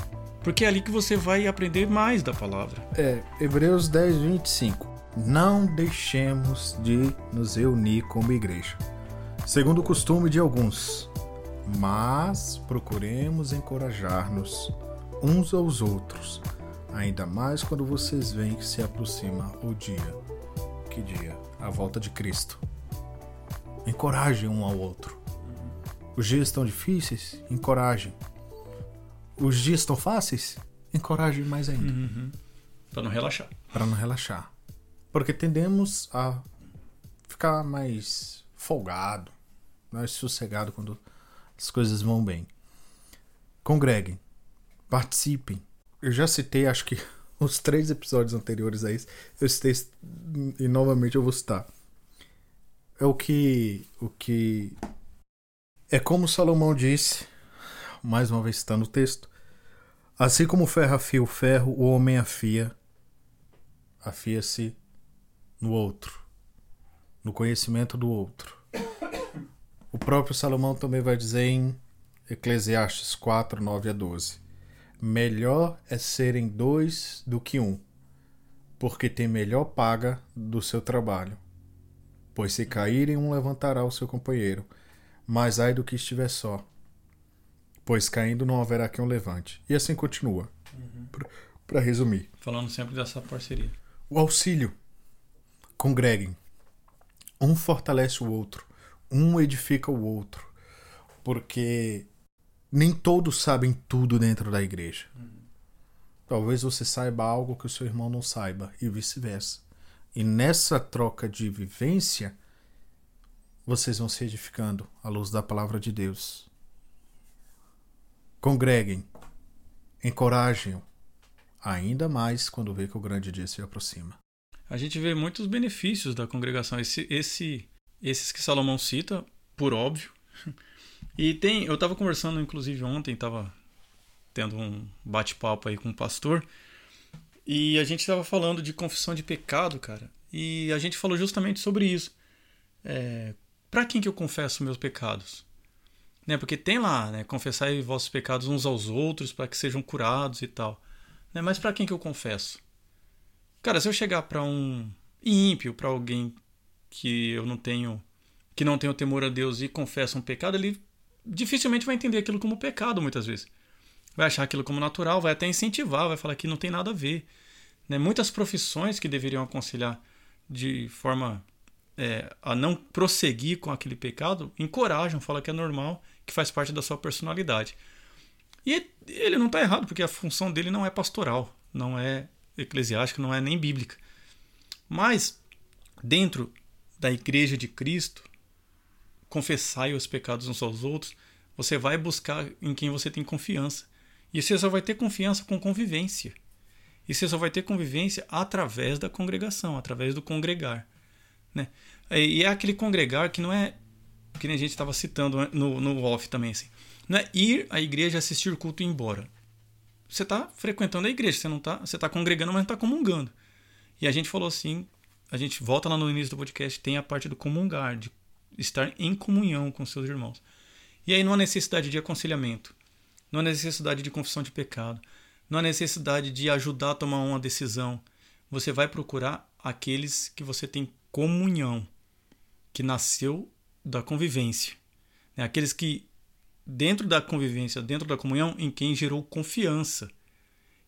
Speaker 1: Porque é ali que você vai aprender mais da palavra.
Speaker 2: É, Hebreus 10, 25. Não deixemos de nos reunir como igreja, segundo o costume de alguns, mas procuremos encorajar-nos uns aos outros, ainda mais quando vocês veem que se aproxima o dia. Que dia? A volta de Cristo. Encorajem um ao outro. Os dias estão difíceis? Encorajem os dias estão fáceis, encoraje mais ainda.
Speaker 1: Uhum. Para não relaxar.
Speaker 2: Para não relaxar. Porque tendemos a ficar mais folgado, mais sossegado quando as coisas vão bem. Congreguem, participem. Eu já citei, acho que *laughs* os três episódios anteriores a isso, eu citei e novamente eu vou citar. É o que o que é como Salomão disse mais uma vez está no texto. Assim como o ferro afia o ferro, o homem afia, afia-se no outro, no conhecimento do outro. O próprio Salomão também vai dizer em Eclesiastes 4, 9 a 12: Melhor é serem dois do que um, porque tem melhor paga do seu trabalho. Pois se caírem, um levantará o seu companheiro, mas ai do que estiver só pois caindo não haverá quem o levante. E assim continua. Uhum. Para resumir.
Speaker 1: Falando sempre dessa parceria.
Speaker 2: O auxílio. Congreguem. Um fortalece o outro. Um edifica o outro. Porque nem todos sabem tudo dentro da igreja. Uhum. Talvez você saiba algo que o seu irmão não saiba e vice-versa. E nessa troca de vivência, vocês vão se edificando à luz da palavra de Deus. Congreguem, encorajem-o, ainda mais quando vê que o grande dia se aproxima.
Speaker 1: A gente vê muitos benefícios da congregação, esse, esse, esses que Salomão cita, por óbvio. *laughs* E tem, eu estava conversando, inclusive ontem, estava tendo um bate-papo aí com um pastor, e a gente estava falando de confissão de pecado, cara. E a gente falou justamente sobre isso. É, para quem que eu confesso meus pecados? Né? Porque tem lá, né? Confessar vossos pecados uns aos outros para que sejam curados e tal. Né? Mas para quem que eu confesso? Cara, se eu chegar para um ímpio, para alguém que eu não tenho, que não tenho temor a Deus e confessa um pecado, ele dificilmente vai entender aquilo como pecado muitas vezes. Vai achar aquilo como natural, vai até incentivar, vai falar que não tem nada a ver. Né? Muitas profissões que deveriam aconselhar de forma é, a não prosseguir com aquele pecado, encorajam, falam que é normal que faz parte da sua personalidade. E ele não está errado, porque a função dele não é pastoral, não é eclesiástica, não é nem bíblica. Mas, dentro da Igreja de Cristo, confessai os pecados uns aos outros, você vai buscar em quem você tem confiança. E você só vai ter confiança com convivência. E você só vai ter convivência através da congregação, através do congregar. Né? E é aquele congregar que não é. Que nem a gente estava citando no, no off também. Assim, não é ir à igreja assistir culto e ir embora. Você está frequentando a igreja, você não está. Você está congregando, mas não está comungando. E a gente falou assim. A gente volta lá no início do podcast, tem a parte do comungar, de estar em comunhão com seus irmãos. E aí não há necessidade de aconselhamento, não há necessidade de confissão de pecado, não há necessidade de ajudar a tomar uma decisão. Você vai procurar aqueles que você tem comunhão, que nasceu da convivência. Né? Aqueles que, dentro da convivência, dentro da comunhão, em quem gerou confiança.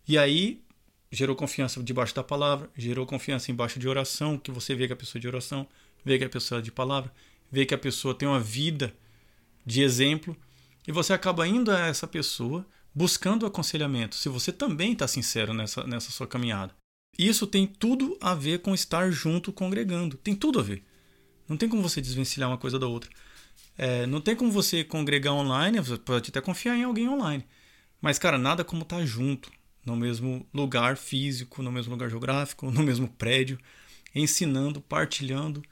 Speaker 1: E aí, gerou confiança debaixo da palavra, gerou confiança embaixo de oração, que você vê que a pessoa é de oração, vê que a pessoa é de palavra, vê que a pessoa tem uma vida de exemplo, e você acaba indo a essa pessoa buscando aconselhamento, se você também está sincero nessa, nessa sua caminhada. Isso tem tudo a ver com estar junto congregando. Tem tudo a ver. Não tem como você desvencilhar uma coisa da outra. É, não tem como você congregar online, você pode até confiar em alguém online. Mas, cara, nada como estar tá junto, no mesmo lugar físico, no mesmo lugar geográfico, no mesmo prédio, ensinando, partilhando.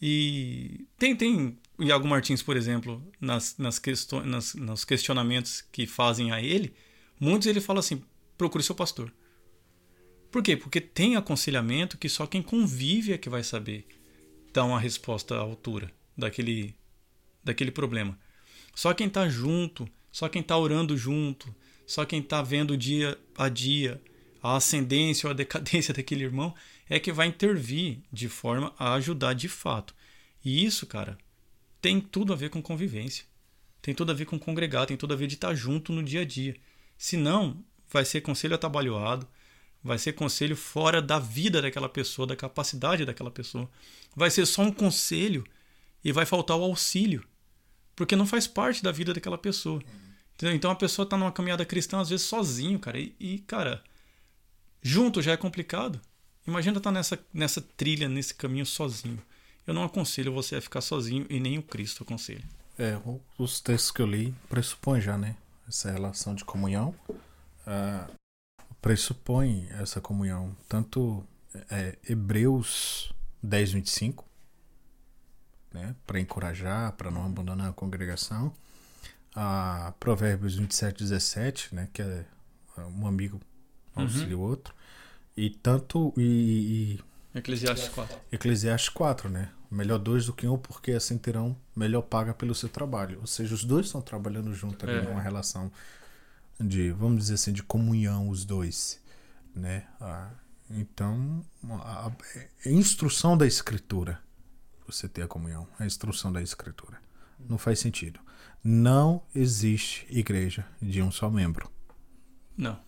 Speaker 1: E tem, tem Iago Martins, por exemplo, nas, nas, questões, nas, nos questionamentos que fazem a ele, muitos ele fala assim: procure seu pastor. Por quê? Porque tem aconselhamento que só quem convive é que vai saber dar uma resposta à altura daquele, daquele problema. Só quem está junto, só quem está orando junto, só quem está vendo dia a dia a ascendência ou a *laughs* decadência daquele irmão é que vai intervir de forma a ajudar de fato. E isso, cara, tem tudo a ver com convivência. Tem tudo a ver com congregar, tem tudo a ver de estar junto no dia a dia. Se não, vai ser conselho atabalhoado, vai ser conselho fora da vida daquela pessoa, da capacidade daquela pessoa. Vai ser só um conselho e vai faltar o auxílio, porque não faz parte da vida daquela pessoa. Entendeu? Então a pessoa está numa caminhada cristã às vezes sozinho, cara, e, e cara, junto já é complicado. Imagina estar tá nessa, nessa trilha, nesse caminho sozinho. Eu não aconselho você a ficar sozinho e nem o Cristo aconselha.
Speaker 2: É, os textos que eu li pressupõem já, né? Essa relação de comunhão. Uh, pressupõe essa comunhão. Tanto é, Hebreus 10, 25, né? Para encorajar, para não abandonar a congregação. Uh, Provérbios 27, 17, né? Que é um amigo auxilia uhum. o outro. E tanto. E,
Speaker 1: e... Eclesiastes 4.
Speaker 2: Eclesiastes 4, né? Melhor dois do que um, porque assim terão melhor paga pelo seu trabalho. Ou seja, os dois estão trabalhando junto ali é. numa relação de, vamos dizer assim, de comunhão, os dois. Né? Ah, então, a, a, a, instrução da escritura, você ter a comunhão, a instrução da escritura. Não faz sentido. Não existe igreja de um só membro.
Speaker 1: Não.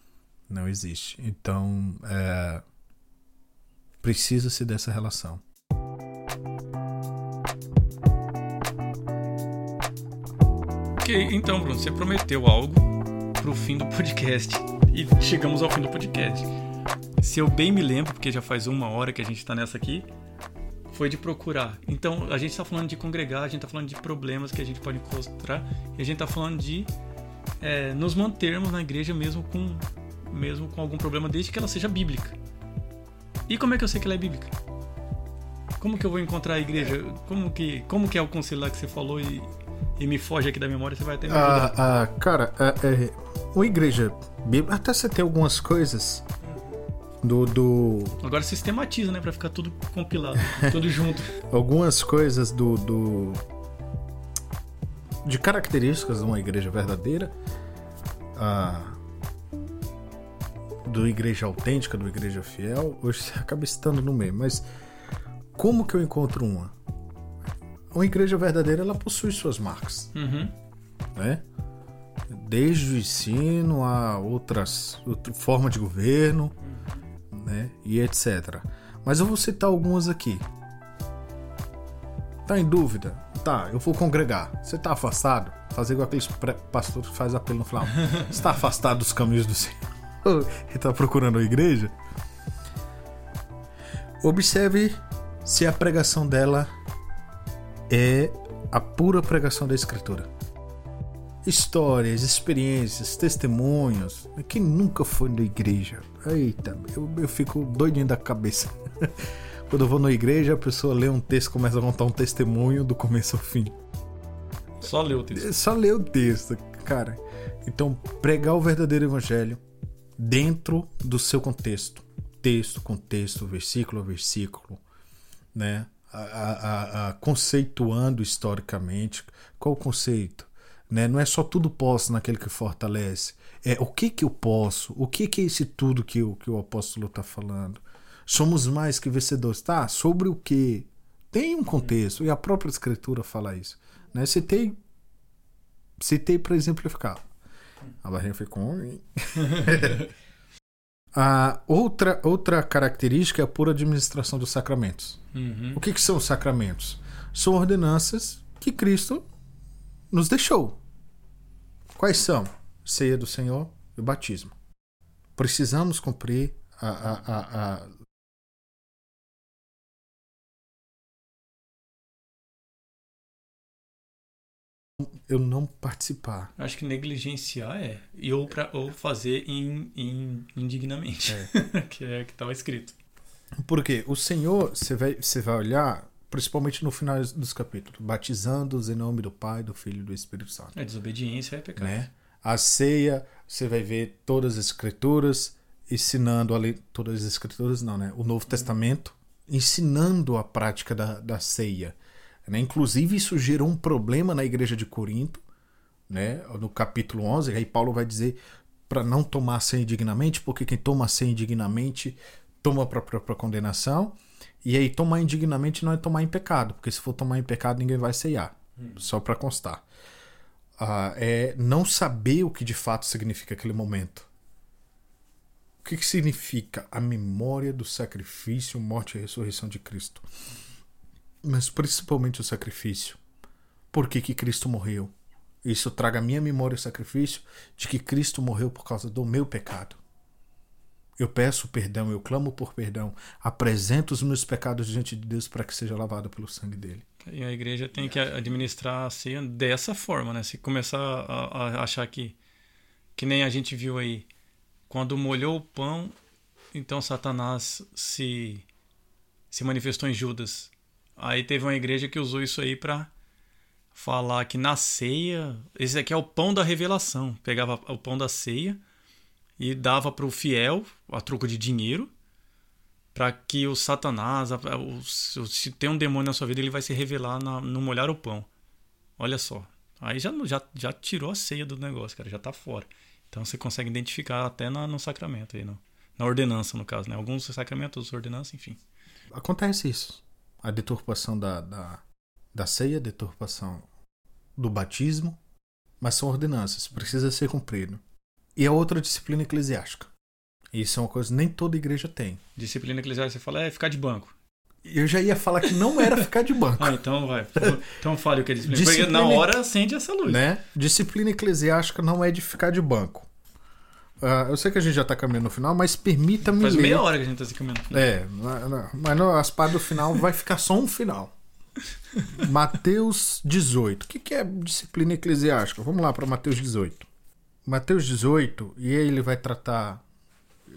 Speaker 2: Não existe. Então, é, precisa-se dessa relação.
Speaker 1: então, Bruno, você prometeu algo pro fim do podcast. E chegamos ao fim do podcast. Se eu bem me lembro, porque já faz uma hora que a gente tá nessa aqui, foi de procurar. Então, a gente tá falando de congregar, a gente tá falando de problemas que a gente pode encontrar, e a gente tá falando de é, nos mantermos na igreja mesmo com, mesmo com algum problema, desde que ela seja bíblica. E como é que eu sei que ela é bíblica? Como que eu vou encontrar a igreja? Como que, como que é o conselho lá que você falou e, e me foge aqui da memória, você vai ter me
Speaker 2: ah, ah, cara, é, é, uma igreja bíblica, até você tem algumas coisas do, do...
Speaker 1: Agora sistematiza, né? Pra ficar tudo compilado, *laughs* tudo junto.
Speaker 2: Algumas coisas do, do... De características de uma igreja verdadeira. Ah, do igreja autêntica, do igreja fiel. Hoje você acaba estando no meio. Mas como que eu encontro uma? uma igreja verdadeira ela possui suas marcas,
Speaker 1: uhum.
Speaker 2: né? Desde o ensino a outras outra forma de governo, né? E etc. Mas eu vou citar algumas aqui. Tá em dúvida? Tá, eu vou congregar. Você tá afastado? Fazer igual aqueles pastores que faz apelo no final. *laughs* Você tá afastado dos caminhos do Senhor? *laughs* e tá procurando a igreja? Observe se a pregação dela é a pura pregação da Escritura. Histórias, experiências, testemunhos. Quem nunca foi na igreja? Eita, eu, eu fico doidinho da cabeça. *laughs* Quando eu vou na igreja, a pessoa lê um texto, começa a contar um testemunho do começo ao fim.
Speaker 1: Só lê o texto.
Speaker 2: Só lê o texto, cara. Então, pregar o verdadeiro evangelho dentro do seu contexto. Texto, contexto, versículo a versículo, né? A, a, a, conceituando historicamente. Qual o conceito? Né? Não é só tudo posso naquele que fortalece. É o que que eu posso? O que que é esse tudo que o, que o apóstolo está falando? Somos mais que vencedores. Tá, sobre o que? Tem um contexto, e a própria escritura fala isso. Né? Citei, citei para exemplificar. A barriga ficou ruim. *laughs* a outra, outra característica é a pura administração dos sacramentos.
Speaker 1: Uhum.
Speaker 2: O que, que são os sacramentos? São ordenanças que Cristo nos deixou. Quais são? Ceia do Senhor e o batismo. Precisamos cumprir a, a, a, a eu não participar.
Speaker 1: Acho que negligenciar é. E ou, pra, ou fazer in, in, indignamente.
Speaker 2: É. *laughs*
Speaker 1: que é que estava escrito.
Speaker 2: Porque o Senhor, você vai, você vai olhar, principalmente no final dos capítulos, batizando-os em nome do Pai, do Filho e do Espírito Santo.
Speaker 1: A desobediência é pecado.
Speaker 2: Né? A ceia, você vai ver todas as escrituras ensinando ali, todas as escrituras não, né? O Novo Testamento ensinando a prática da, da ceia. Né? Inclusive, isso gerou um problema na igreja de Corinto, né? no capítulo 11. Aí Paulo vai dizer para não tomar sem indignamente, porque quem toma sem indignamente toma a própria condenação. E aí, tomar indignamente não é tomar em pecado, porque se for tomar em pecado, ninguém vai ceiar. Hum. Só para constar. Ah, é não saber o que de fato significa aquele momento. O que, que significa a memória do sacrifício, morte e ressurreição de Cristo? Mas principalmente o sacrifício. Por que, que Cristo morreu? Isso traga à minha memória o sacrifício de que Cristo morreu por causa do meu pecado. Eu peço perdão, eu clamo por perdão, apresento os meus pecados diante de Deus para que seja lavado pelo sangue dele.
Speaker 1: E a igreja tem que administrar a ceia dessa forma, né? Se começar a, a achar que, que nem a gente viu aí, quando molhou o pão, então Satanás se, se manifestou em Judas. Aí teve uma igreja que usou isso aí para falar que na ceia, esse aqui é o pão da revelação. Pegava o pão da ceia e dava para o fiel a troco de dinheiro para que o Satanás, se tem um demônio na sua vida, ele vai se revelar na, no molhar o pão. Olha só. Aí já, já, já tirou a ceia do negócio, cara, já tá fora. Então você consegue identificar até na, no sacramento aí, no, na ordenança, no caso, né? Alguns sacramentos, ordenança, enfim.
Speaker 2: Acontece isso. A deturpação da, da, da ceia, a deturpação do batismo, mas são ordenanças, precisa ser cumprido. E a outra disciplina eclesiástica. Isso é uma coisa que nem toda igreja tem.
Speaker 1: Disciplina eclesiástica, você fala, é ficar de banco.
Speaker 2: Eu já ia falar que não era ficar de banco. *laughs*
Speaker 1: ah, então vai. Então fale o que é disciplina. disciplina Porque na hora acende essa luz.
Speaker 2: Né? Disciplina eclesiástica não é de ficar de banco. Uh, eu sei que a gente já está caminhando no final, mas permita-me.
Speaker 1: Faz
Speaker 2: ler...
Speaker 1: meia hora que a gente está se caminhando.
Speaker 2: É, mas no, as partes do final vai ficar só um final. *laughs* Mateus 18. O que, que é disciplina eclesiástica? Vamos lá para Mateus 18. Mateus 18, e aí ele vai tratar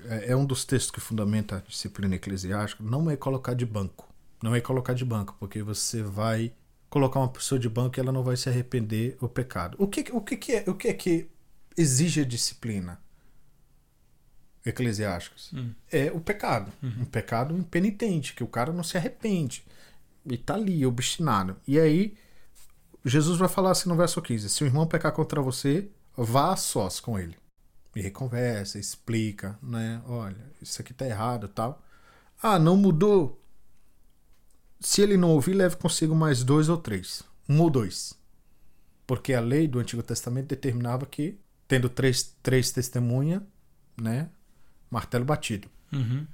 Speaker 2: é, é um dos textos que fundamenta a disciplina eclesiástica, não é colocar de banco. Não é colocar de banco, porque você vai colocar uma pessoa de banco e ela não vai se arrepender do pecado. O que, o que, que é, o que é que exige a disciplina eclesiástica? Hum. É o pecado. Uhum. Um pecado impenitente, que o cara não se arrepende. E tá ali, obstinado. E aí, Jesus vai falar assim no verso 15: Se o irmão pecar contra você, vá a sós com ele e reconversa, explica, né? Olha, isso aqui tá errado tal. Ah, não mudou. Se ele não ouvir, leve consigo mais dois ou três. Um ou dois. Porque a lei do Antigo Testamento determinava que, tendo três, três testemunhas, né? Martelo batido.
Speaker 1: Uhum.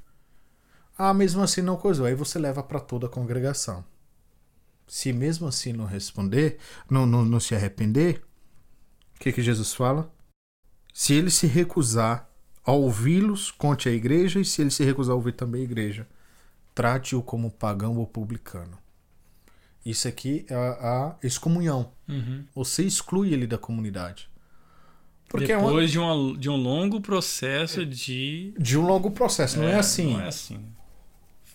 Speaker 2: Ah, mesmo assim não coisou. Aí você leva para toda a congregação. Se mesmo assim não responder, não, não, não se arrepender, o que, que Jesus fala? Se ele se recusar a ouvi-los, conte à igreja, e se ele se recusar a ouvir também a igreja, trate-o como pagão ou publicano. Isso aqui é a, a excomunhão.
Speaker 1: Uhum.
Speaker 2: Você exclui ele da comunidade. Porque é uma-
Speaker 1: Depois de, uma, de um longo processo de.
Speaker 2: de um longo processo, não é, assim.
Speaker 1: Não é assim.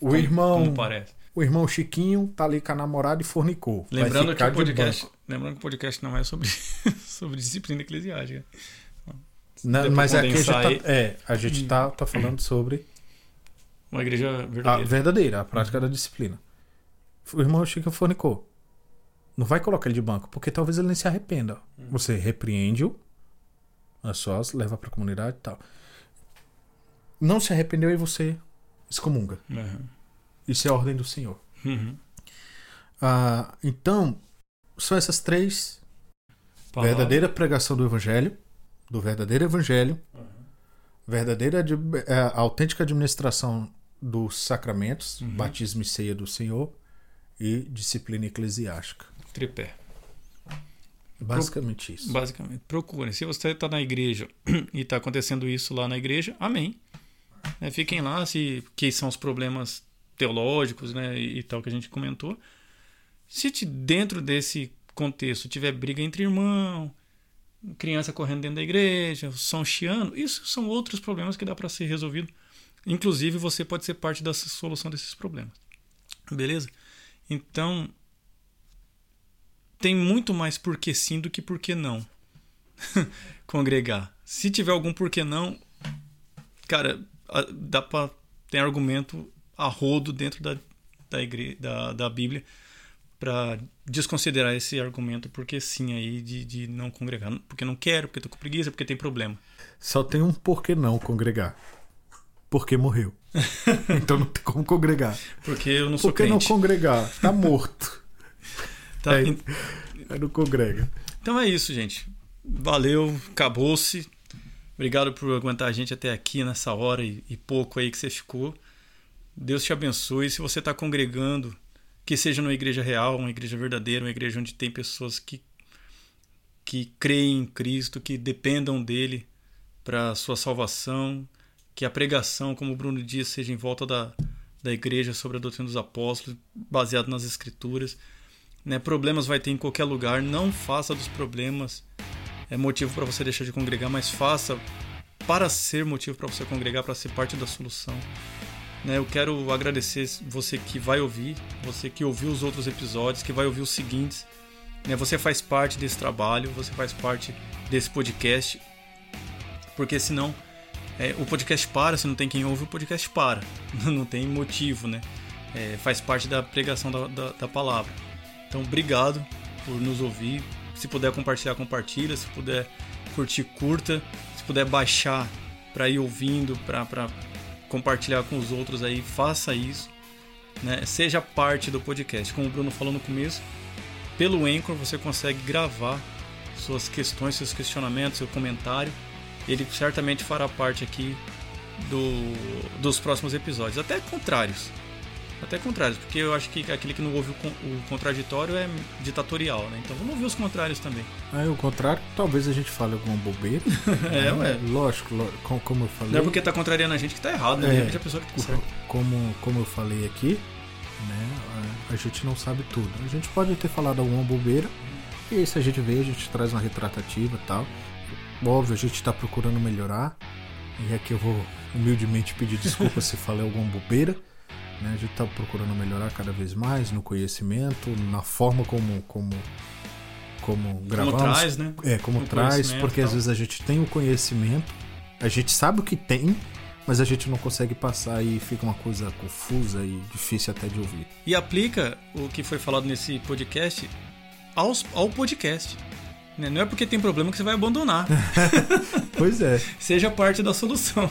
Speaker 2: O
Speaker 1: como-
Speaker 2: irmão,
Speaker 1: Como parece.
Speaker 2: O irmão Chiquinho tá ali com a namorada e fornicou.
Speaker 1: Lembrando que, o podcast, lembrando que o podcast não é sobre, *laughs* sobre disciplina eclesiástica.
Speaker 2: Não, mas aqui a gente, tá, é, a gente tá, tá falando sobre
Speaker 1: Uma igreja
Speaker 2: a
Speaker 1: verdadeira.
Speaker 2: verdadeira, a prática da disciplina. O irmão Chiquinho fornicou. Não vai colocar ele de banco, porque talvez ele nem se arrependa. Você repreende-o, a sós, leva pra comunidade e tal. Não se arrependeu e você excomunga.
Speaker 1: Uhum.
Speaker 2: Isso é a ordem do Senhor.
Speaker 1: Uhum.
Speaker 2: Ah, então, são essas três
Speaker 1: Palavra.
Speaker 2: verdadeira pregação do evangelho, do verdadeiro evangelho, verdadeira ad- é, autêntica administração dos sacramentos,
Speaker 1: Uhum.
Speaker 2: batismo e ceia do Senhor e disciplina eclesiástica.
Speaker 1: Tripé.
Speaker 2: Basicamente isso.
Speaker 1: Basicamente, procurem. Se você está na igreja *clears throat* e está acontecendo isso lá na igreja, amém. Né, fiquem lá, se que são os problemas teológicos né, e, tal que a gente comentou. Se te- dentro desse contexto tiver briga entre irmão, criança correndo dentro da igreja, som chiando, isso são outros problemas que dá para ser resolvido. Inclusive, você pode ser parte da solução desses problemas. Beleza? Então, tem muito mais porquê sim do que porquê não *laughs* congregar. Se tiver algum porquê não, cara, dá pra tem argumento a rodo dentro da da, da, da Bíblia para desconsiderar esse argumento porque sim aí de, de não congregar, porque não quero, porque tô com preguiça, porque tem problema.
Speaker 2: Só tem um porquê não congregar. Porque morreu. *laughs* então não tem como congregar.
Speaker 1: Porque eu não sou
Speaker 2: Por que não
Speaker 1: crente.
Speaker 2: congregar? Tá *laughs* morto.
Speaker 1: Tá?
Speaker 2: É. Aí não congrega.
Speaker 1: Então é isso, gente. Valeu, acabou-se. Obrigado por aguentar a gente até aqui nessa hora e, e pouco aí que você ficou. Deus te abençoe. Se você está congregando, que seja numa igreja real, uma igreja verdadeira, uma igreja onde tem pessoas que, que creem em Cristo, que dependam dele para sua salvação, que a pregação, como o Bruno disse, seja em volta da, da igreja sobre a doutrina dos apóstolos, baseado nas escrituras. Né? Problemas vai ter em qualquer lugar. Não faça dos problemas é motivo para você deixar de congregar, mas faça para ser motivo para você congregar, para ser parte da solução. Né? Eu quero agradecer você que vai ouvir, você que ouviu os outros episódios, que vai ouvir os seguintes. Né? Você faz parte desse trabalho, você faz parte desse podcast, porque senão é, o podcast para, se não tem quem ouve, o podcast para. *laughs* Não tem motivo, né? É, faz parte da pregação da, da, da palavra. Então, obrigado por nos ouvir. Se puder compartilhar, compartilha. Se puder curtir, curta. Se puder baixar para ir ouvindo, para compartilhar com os outros aí, faça isso. Né? Seja parte do podcast. Como o Bruno falou no começo, pelo Anchor você consegue gravar suas questões, seus questionamentos, seu comentário. Ele certamente fará parte aqui do, dos próximos episódios. Até contrários. Até contrários, porque eu acho que aquele que não ouve o, con- o contraditório é ditatorial, né? Então vamos ouvir os contrários também.
Speaker 2: Aí o contrário, talvez a gente fale alguma bobeira. *laughs*
Speaker 1: É, ué.
Speaker 2: Lógico, com- como eu falei.
Speaker 1: Não é porque tá contrariando a gente que tá errado, né?
Speaker 2: É.
Speaker 1: Repente a pessoa que tá certa.
Speaker 2: como, como eu falei aqui, né, a, gente não sabe tudo. A gente pode ter falado alguma bobeira, e aí se a gente vê, a gente traz uma retratativa e tal. Óbvio, a gente está procurando melhorar, e aqui eu vou humildemente pedir desculpa *laughs* se falei alguma bobeira. Né? A gente está procurando melhorar cada vez mais no conhecimento, na forma como, como, como gravamos.
Speaker 1: Como traz, né?
Speaker 2: É, como
Speaker 1: No
Speaker 2: traz, porque às vezes a gente tem o conhecimento, a gente sabe o que tem, mas a gente não consegue passar e fica uma coisa confusa e difícil até de ouvir.
Speaker 1: E aplica o que foi falado nesse podcast aos, ao podcast. né? Não é porque tem problema que você vai abandonar. *laughs*
Speaker 2: Pois é. *laughs*
Speaker 1: Seja parte da solução.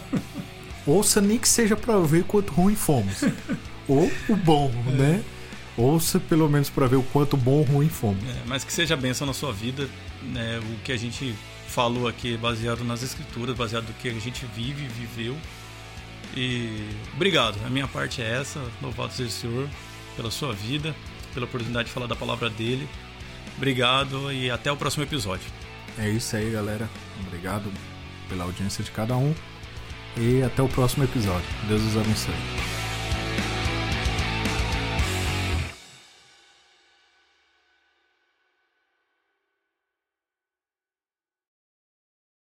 Speaker 2: Ouça nem que seja pra ver quanto ruim fomos. ou o bom, *laughs* né? Ouça pelo menos pra ver o quanto bom ou ruim fomos.
Speaker 1: É, mas que seja bênção na sua vida. né? O que a gente falou aqui é baseado nas escrituras, baseado no que a gente vive, viveu. E obrigado. A minha parte é essa. Louvado seja o Senhor pela sua vida, pela oportunidade de falar da palavra dele. Obrigado e até o próximo episódio.
Speaker 2: É isso aí, galera. Obrigado pela audiência de cada um. E até o próximo episódio. Deus os abençoe.